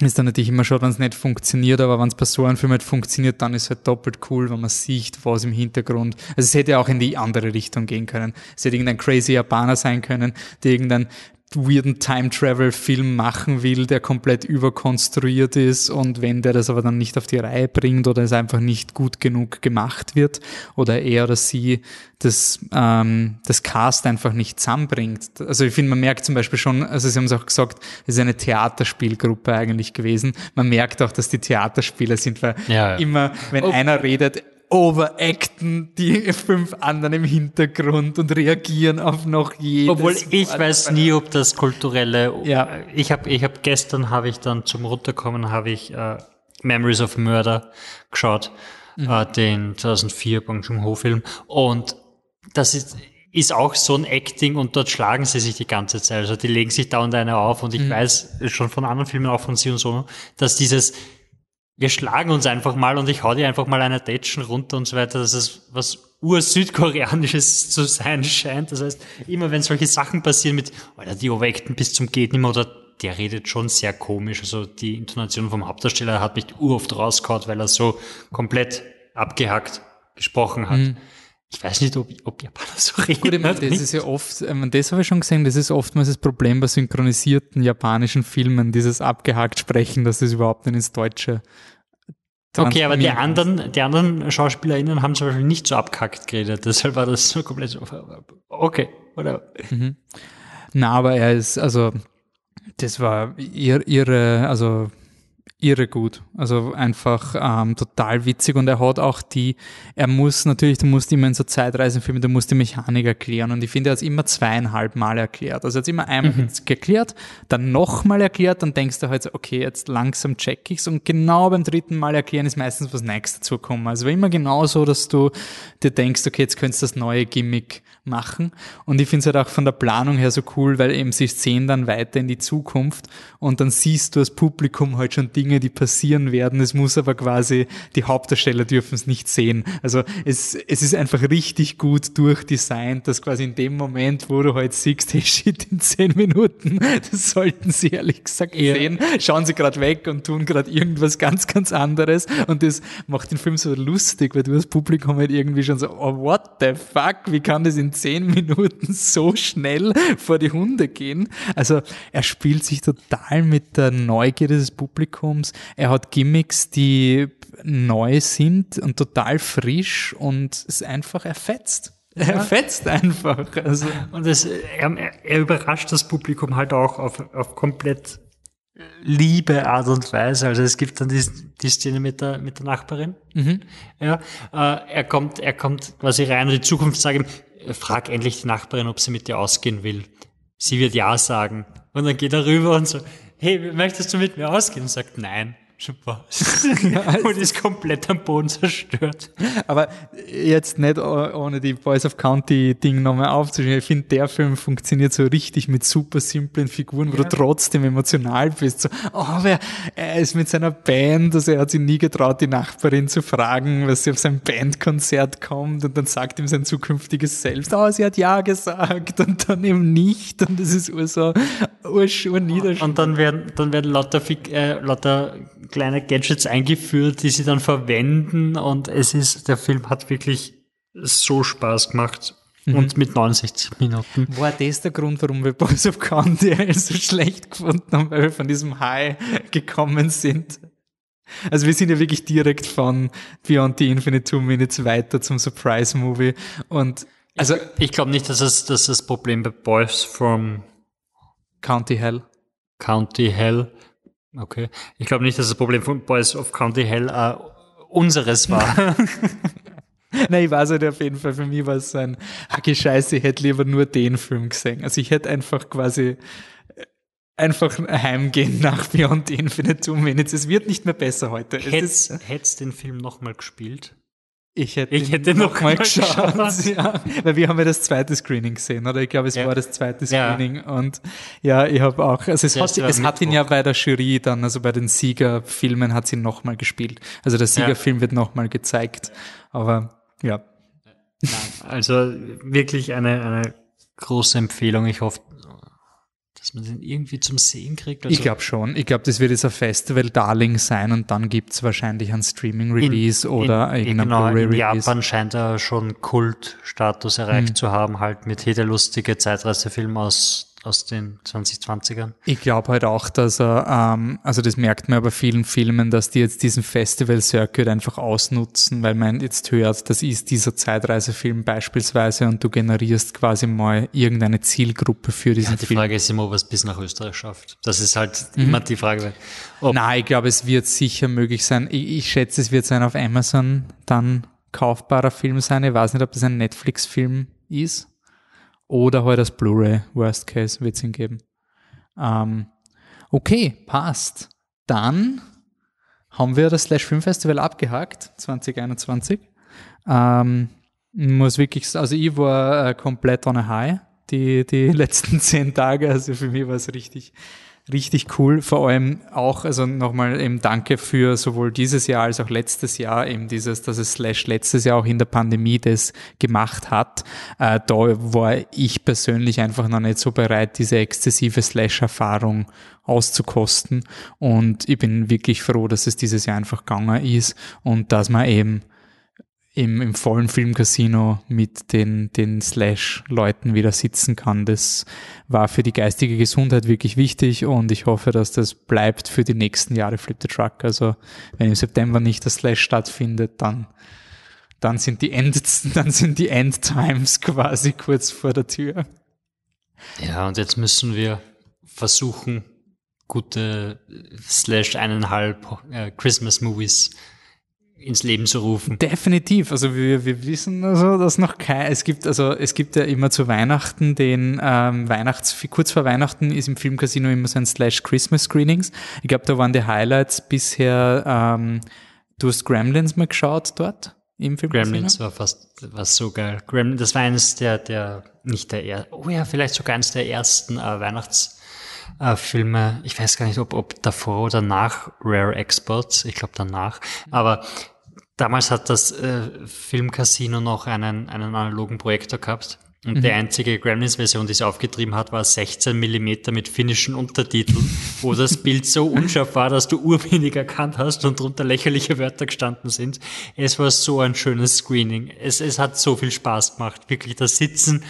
Ist dann natürlich immer schon, wenn es nicht funktioniert, aber wenn es bei so einem Film halt funktioniert, dann ist es halt doppelt cool, wenn man sieht, was im Hintergrund. Also es hätte auch in die andere Richtung gehen können. Es hätte irgendein crazy Japaner sein können, der irgendein weirden Time-Travel-Film machen will, der komplett überkonstruiert ist und wenn der das aber dann nicht auf die Reihe bringt oder es einfach nicht gut genug gemacht wird oder er oder sie das, ähm, das Cast einfach nicht zusammenbringt. Also ich finde, man merkt zum Beispiel schon, also Sie haben es auch gesagt, es ist eine Theaterspielgruppe eigentlich gewesen. Man merkt auch, dass die Theaterspieler sind, weil Ja, ja. immer, wenn einer redet, overacten die (laughs) fünf anderen im Hintergrund und reagieren auf noch jedes Obwohl ich Wort. weiß nie, ob das kulturelle. Ja. Ich habe, ich habe gestern habe ich dann zum runterkommen habe ich äh, Memories of Murder geschaut, äh, den 2004 Bong Joon Ho Film und das ist ist auch so ein Acting und dort schlagen sie sich die ganze Zeit. Also die legen sich dauernd eine auf und ich weiß schon von anderen Filmen, auch von Sie und so, dass dieses wir schlagen uns einfach mal und ich hau dir einfach mal eine Tätschen runter und so weiter, dass es was ur-südkoreanisches (laughs) zu sein scheint. Das heißt, immer wenn solche Sachen passieren mit, Alter, die Overacten bis zum geht nimmer oder der redet schon sehr komisch. Also die Intonation vom Hauptdarsteller hat mich uroft rausgehauen, weil er so komplett abgehackt gesprochen hat. Ich weiß nicht, ob, ob Japaner so reden. Gut, ich meine, das nicht. ist ja oft, ich meine, das habe ich schon gesehen, das ist oftmals das Problem bei synchronisierten japanischen Filmen, dieses abgehakt sprechen, dass das überhaupt nicht ins Deutsche Okay, aber die anderen, die anderen SchauspielerInnen haben zum Beispiel nicht so abgehackt geredet, (laughs) deshalb war das so komplett so, okay, oder? Na, aber er ist, also, das war ir irre, also irre gut. Also einfach ähm, total witzig und er hat auch die, er muss natürlich, du musst immer in so Zeitreisenfilmen, du musst die Mechanik erklären und ich finde, er hat es immer zweieinhalb Mal erklärt. Also er hat immer einmal geklärt, dann nochmal erklärt, dann denkst du halt so, okay, jetzt langsam check ich's und genau beim dritten Mal erklären ist meistens was Neues dazugekommen. Also war immer genau so, dass du dir denkst, okay, jetzt könntest du das neue Gimmick machen und ich finde es halt auch von der Planung her so cool, weil eben sie sehen dann weiter in die Zukunft und dann siehst du als Publikum halt schon Dinge, die passieren werden. Es muss aber quasi, die Hauptdarsteller dürfen es nicht sehen. Also es, es ist einfach richtig gut durchdesignt, dass quasi in dem Moment, wo du halt siehst, (laughs) hey shit, in zehn Minuten, das sollten sie ehrlich gesagt Ja. sehen, schauen sie gerade weg und tun gerade irgendwas ganz, ganz anderes und das macht den Film so lustig, weil du als Publikum halt irgendwie schon so, oh, what the fuck, wie kann das in zehn (laughs) Minuten so schnell vor die Hunde gehen? Also er spielt sich total mit der Neugierde des Publikums. Er hat Gimmicks, die neu sind und total frisch und es ist einfach erfetzt. Er fetzt einfach. Also, Und es, er, er überrascht das Publikum halt auch auf, auf komplett liebe Art und Weise. Also es gibt dann die, die Szene mit der, mit der Nachbarin. Ja, äh, er kommt, er kommt quasi rein und die Zukunft sagt ihm, frag endlich die Nachbarin, ob sie mit dir ausgehen will. Sie wird ja sagen. Und dann geht er rüber und so, hey, möchtest du mit mir ausgehen? Und sagt, nein. Super. (laughs) (laughs) und ist komplett am Boden zerstört. Aber jetzt nicht ohne die Boys of County Ding nochmal aufzuschreiben. Ich finde, der Film funktioniert so richtig mit super simplen Figuren, wo ja. du trotzdem emotional bist. So, oh, aber er ist mit seiner Band, also er hat sich nie getraut, die Nachbarin zu fragen, was sie auf sein Bandkonzert kommt und dann sagt ihm sein zukünftiges Selbst, oh, sie hat ja gesagt und dann eben nicht und das ist so urschur niederschlag. Und dann werden, dann werden lauter, äh, lauter kleine Gadgets eingeführt, die sie dann verwenden und es ist, der Film hat wirklich so Spaß gemacht. Mhm. Und mit 69 Minuten. War das der Grund, warum wir Boys of County (laughs) so schlecht gefunden haben, weil wir von diesem High gekommen sind? Also wir sind ja wirklich direkt von Beyond the Infinite Two Minutes weiter zum Surprise-Movie und also ich, ich glaube nicht, dass es dass das Problem bei Boys from County Hell County Hell Okay. Ich glaube nicht, dass das Problem von Boys of County Hell äh, unseres war. (laughs) Nein, ich weiß halt auf jeden Fall, für mich war es so ein, hacke Scheiße, ich hätte lieber nur den Film gesehen. Also ich hätte einfach quasi äh, einfach heimgehen nach Beyond the Infinite Two Minutes. Es wird nicht mehr besser heute. Hättest du den Film nochmal gespielt? Ich hätte, ich hätte noch, noch mal geschaut. geschaut. Ja, weil wir haben ja das zweite Screening gesehen, oder? Ich glaube, es ja. war das zweite Screening. Ja. Und ja, ich habe auch, also es, hat, es hat ihn ja bei der Jury dann, also bei den Siegerfilmen hat sie nochmal gespielt. Also der Siegerfilm wird nochmal gezeigt. Aber ja. Nein, also wirklich eine, eine große Empfehlung. Ich hoffe, dass man den irgendwie zum Sehen kriegt? Also ich glaube schon. Ich glaube, das wird jetzt ein Festival-Darling sein und dann gibt es wahrscheinlich einen Streaming-Release oder in, irgendeinen genau, Blu-ray-Release. In Japan scheint er schon Kultstatus erreicht mhm. zu haben, halt mit jeder lustige Zeitreisefilm aus aus den 2020ern. Ich glaube halt auch, dass er, ähm, also das merkt man bei vielen Filmen, dass die jetzt diesen Festival-Circuit einfach ausnutzen, weil man jetzt hört, das ist dieser Zeitreisefilm beispielsweise und du generierst quasi mal irgendeine Zielgruppe für diesen ja, die Film. Die Frage ist immer, was bis nach Österreich schafft. Das ist halt mhm. immer die Frage. Nein, ich glaube, es wird sicher möglich sein. Ich, ich schätze, es wird sein auf Amazon dann kaufbarer Film sein. Ich weiß nicht, ob das ein Netflix-Film ist oder halt als Blu-ray, Worst Case, wird es ihn geben. Ähm, okay, passt. Dann haben wir das Slash Film Festival abgehakt, 2021. Ähm, muss wirklich, also ich war äh, komplett on a high die, die (laughs) letzten zehn Tage. Also für mich war es richtig, richtig cool. Vor allem auch, also nochmal eben Danke für sowohl dieses Jahr als auch letztes Jahr eben dieses, dass es Slash letztes Jahr auch in der Pandemie das gemacht hat. Äh, da war ich persönlich einfach noch nicht so bereit, diese exzessive Slash-Erfahrung auszukosten. Und ich bin wirklich froh, dass es dieses Jahr einfach gegangen ist und dass man eben im, im vollen Filmcasino mit den, den Slash-Leuten wieder sitzen kann. Das war für die geistige Gesundheit wirklich wichtig und ich hoffe, dass das bleibt für die nächsten Jahre Flip the Truck. Also wenn im September nicht das Slash stattfindet, dann, dann sind die End, (laughs) dann sind die Endtimes quasi kurz vor der Tür. Ja, und jetzt müssen wir versuchen, gute Slash eineinhalb äh, Christmas Movies ins Leben zu rufen. Definitiv. Also wir, wir wissen also, dass noch kein, es gibt, also es gibt ja immer zu Weihnachten den ähm, Weihnachts, kurz vor Weihnachten ist im Filmcasino immer so ein Slash Christmas Screenings. Ich glaube, da waren die Highlights bisher, ähm, du hast Gremlins mal geschaut dort im Filmcasino? Gremlins war fast, war so geil. Gremlins, das war eines der, der, nicht der, er, oh ja, vielleicht sogar eines der ersten äh, Weihnachts- äh, Filme, ich weiß gar nicht, ob, ob davor oder nach Rare Exports, ich glaube danach, aber damals hat das äh, Filmcasino noch einen, einen analogen Projektor gehabt. Und mhm. die einzige Gremlins-Version, die sie aufgetrieben hat, war 16 Millimeter mit finnischen Untertiteln, wo das Bild so unscharf war, dass du urwenig erkannt hast und drunter lächerliche Wörter gestanden sind. Es war so ein schönes Screening. Es, es hat so viel Spaß gemacht. Wirklich das Sitzen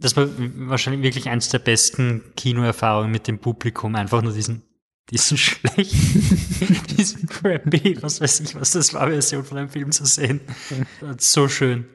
das war wahrscheinlich wirklich eins der besten Kinoerfahrungen mit dem Publikum, einfach nur diesen, diesen schlechten, (laughs) diesen crappy, was weiß ich, was das war, Version von einem Film zu sehen. so schön.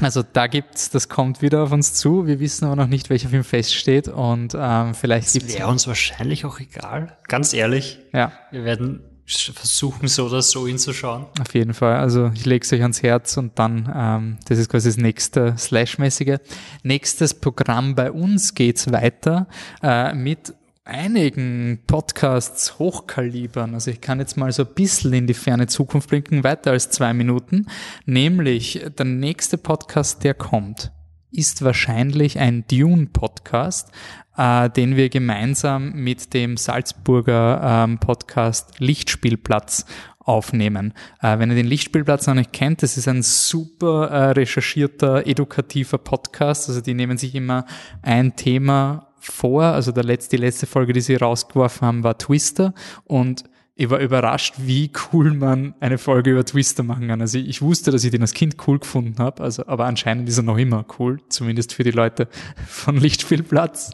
Also da gibt's, das kommt wieder auf uns zu. Wir wissen aber noch nicht, welcher Film feststeht und ähm, vielleicht das gibt's. Wäre uns wahrscheinlich auch egal. Ganz ehrlich. Ja. Wir werden versuchen, so oder so hinzuschauen. Auf jeden Fall. Also ich lege es euch ans Herz und dann, ähm, das ist quasi das nächste Slash-mäßige. Nächstes Programm bei uns geht's weiter äh, mit einigen Podcasts hochkalibern. Also ich kann jetzt mal so ein bisschen in die ferne Zukunft blinken, weiter als zwei Minuten. Nämlich der nächste Podcast, der kommt, ist wahrscheinlich ein Dune-Podcast, äh, den wir gemeinsam mit dem Salzburger ähm, Podcast Lichtspielplatz aufnehmen. Äh, wenn ihr den Lichtspielplatz noch nicht kennt, das ist ein super äh, recherchierter, edukativer Podcast. Also die nehmen sich immer ein Thema vor, also der letzte, die letzte Folge, die sie rausgeworfen haben, war Twister und ich war überrascht, wie cool man eine Folge über Twister machen kann. Also ich, wusste, dass ich den als Kind cool gefunden habe, also, aber anscheinend ist er noch immer cool, zumindest für die Leute (laughs) von Lichtspielplatz.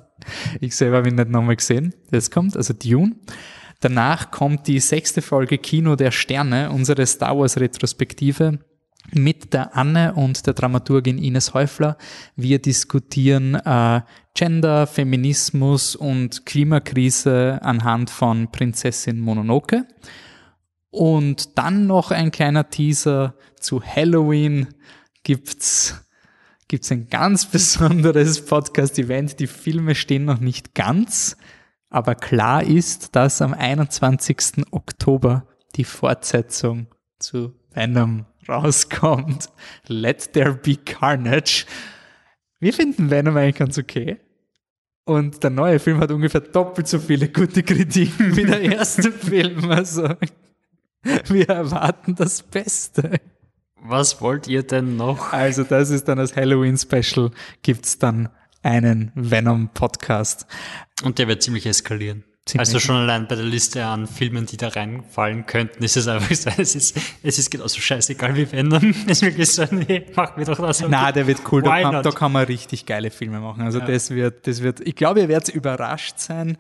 Ich selber habe ihn nicht nochmal gesehen. Das kommt, also Dune. Danach kommt die sechste Folge Kino der Sterne, unsere Star Wars Retrospektive mit der Anne und der Dramaturgin Ines Häufler. Wir diskutieren äh, Gender, Feminismus und Klimakrise anhand von Prinzessin Mononoke. Und dann noch ein kleiner Teaser zu Halloween gibt's gibt's ein ganz (laughs) besonderes Podcast-Event. Die Filme stehen noch nicht ganz, aber klar ist, dass am 21. Oktober die Fortsetzung zu Venom rauskommt. Let There Be Carnage. Wir finden Venom eigentlich ganz okay. Und der neue Film hat ungefähr doppelt so viele gute Kritiken wie der erste (laughs) Film. Also wir erwarten das Beste. Was wollt ihr denn noch? Also das ist dann das Halloween-Special, gibt's dann einen Venom-Podcast. Und der wird ziemlich eskalieren. Also schon allein bei der Liste an Filmen, die da reinfallen könnten, ist es einfach so, (laughs) es ist, es ist genauso scheißegal wie Venom. Es (laughs) ist wirklich so, nee, mach mir doch das. Okay. Na, der wird cool, da kann, da kann, man richtig geile Filme machen. Also ja. das wird, das wird, ich glaube, ihr werdet überrascht sein,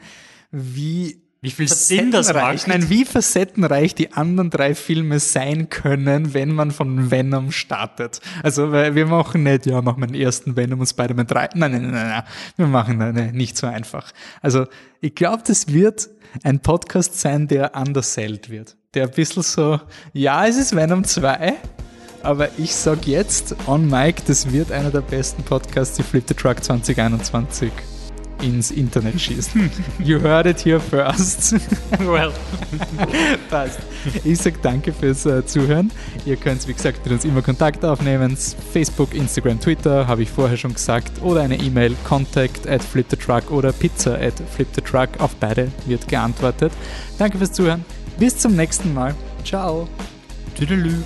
wie wie viel Sinn das macht. Nein, wie facettenreich die anderen drei Filme sein können, wenn man von Venom startet. Also, weil wir machen nicht, ja, machen wir den ersten Venom und Spider-Man 3. Nein, nein, nein, nein, nein. Wir machen nein, nicht so einfach. Also, ich glaube, das wird ein Podcast sein, der undersellt wird. Der ein bisschen so, ja, es ist Venom 2, aber ich sag jetzt on Mike, das wird einer der besten Podcasts, die Flip the Truck 2021 ins Internet schießt. You heard it here first. (laughs) well. Passt. Ich sage danke fürs uh, Zuhören. Ihr könnt, wie gesagt, mit uns immer Kontakt aufnehmen. Facebook, Instagram, Twitter, habe ich vorher schon gesagt. Oder eine E-Mail, contact at flipthetruck oder pizza at flipthetruck. Auf beide wird geantwortet. Danke fürs Zuhören. Bis zum nächsten Mal. Ciao. Tüdelü.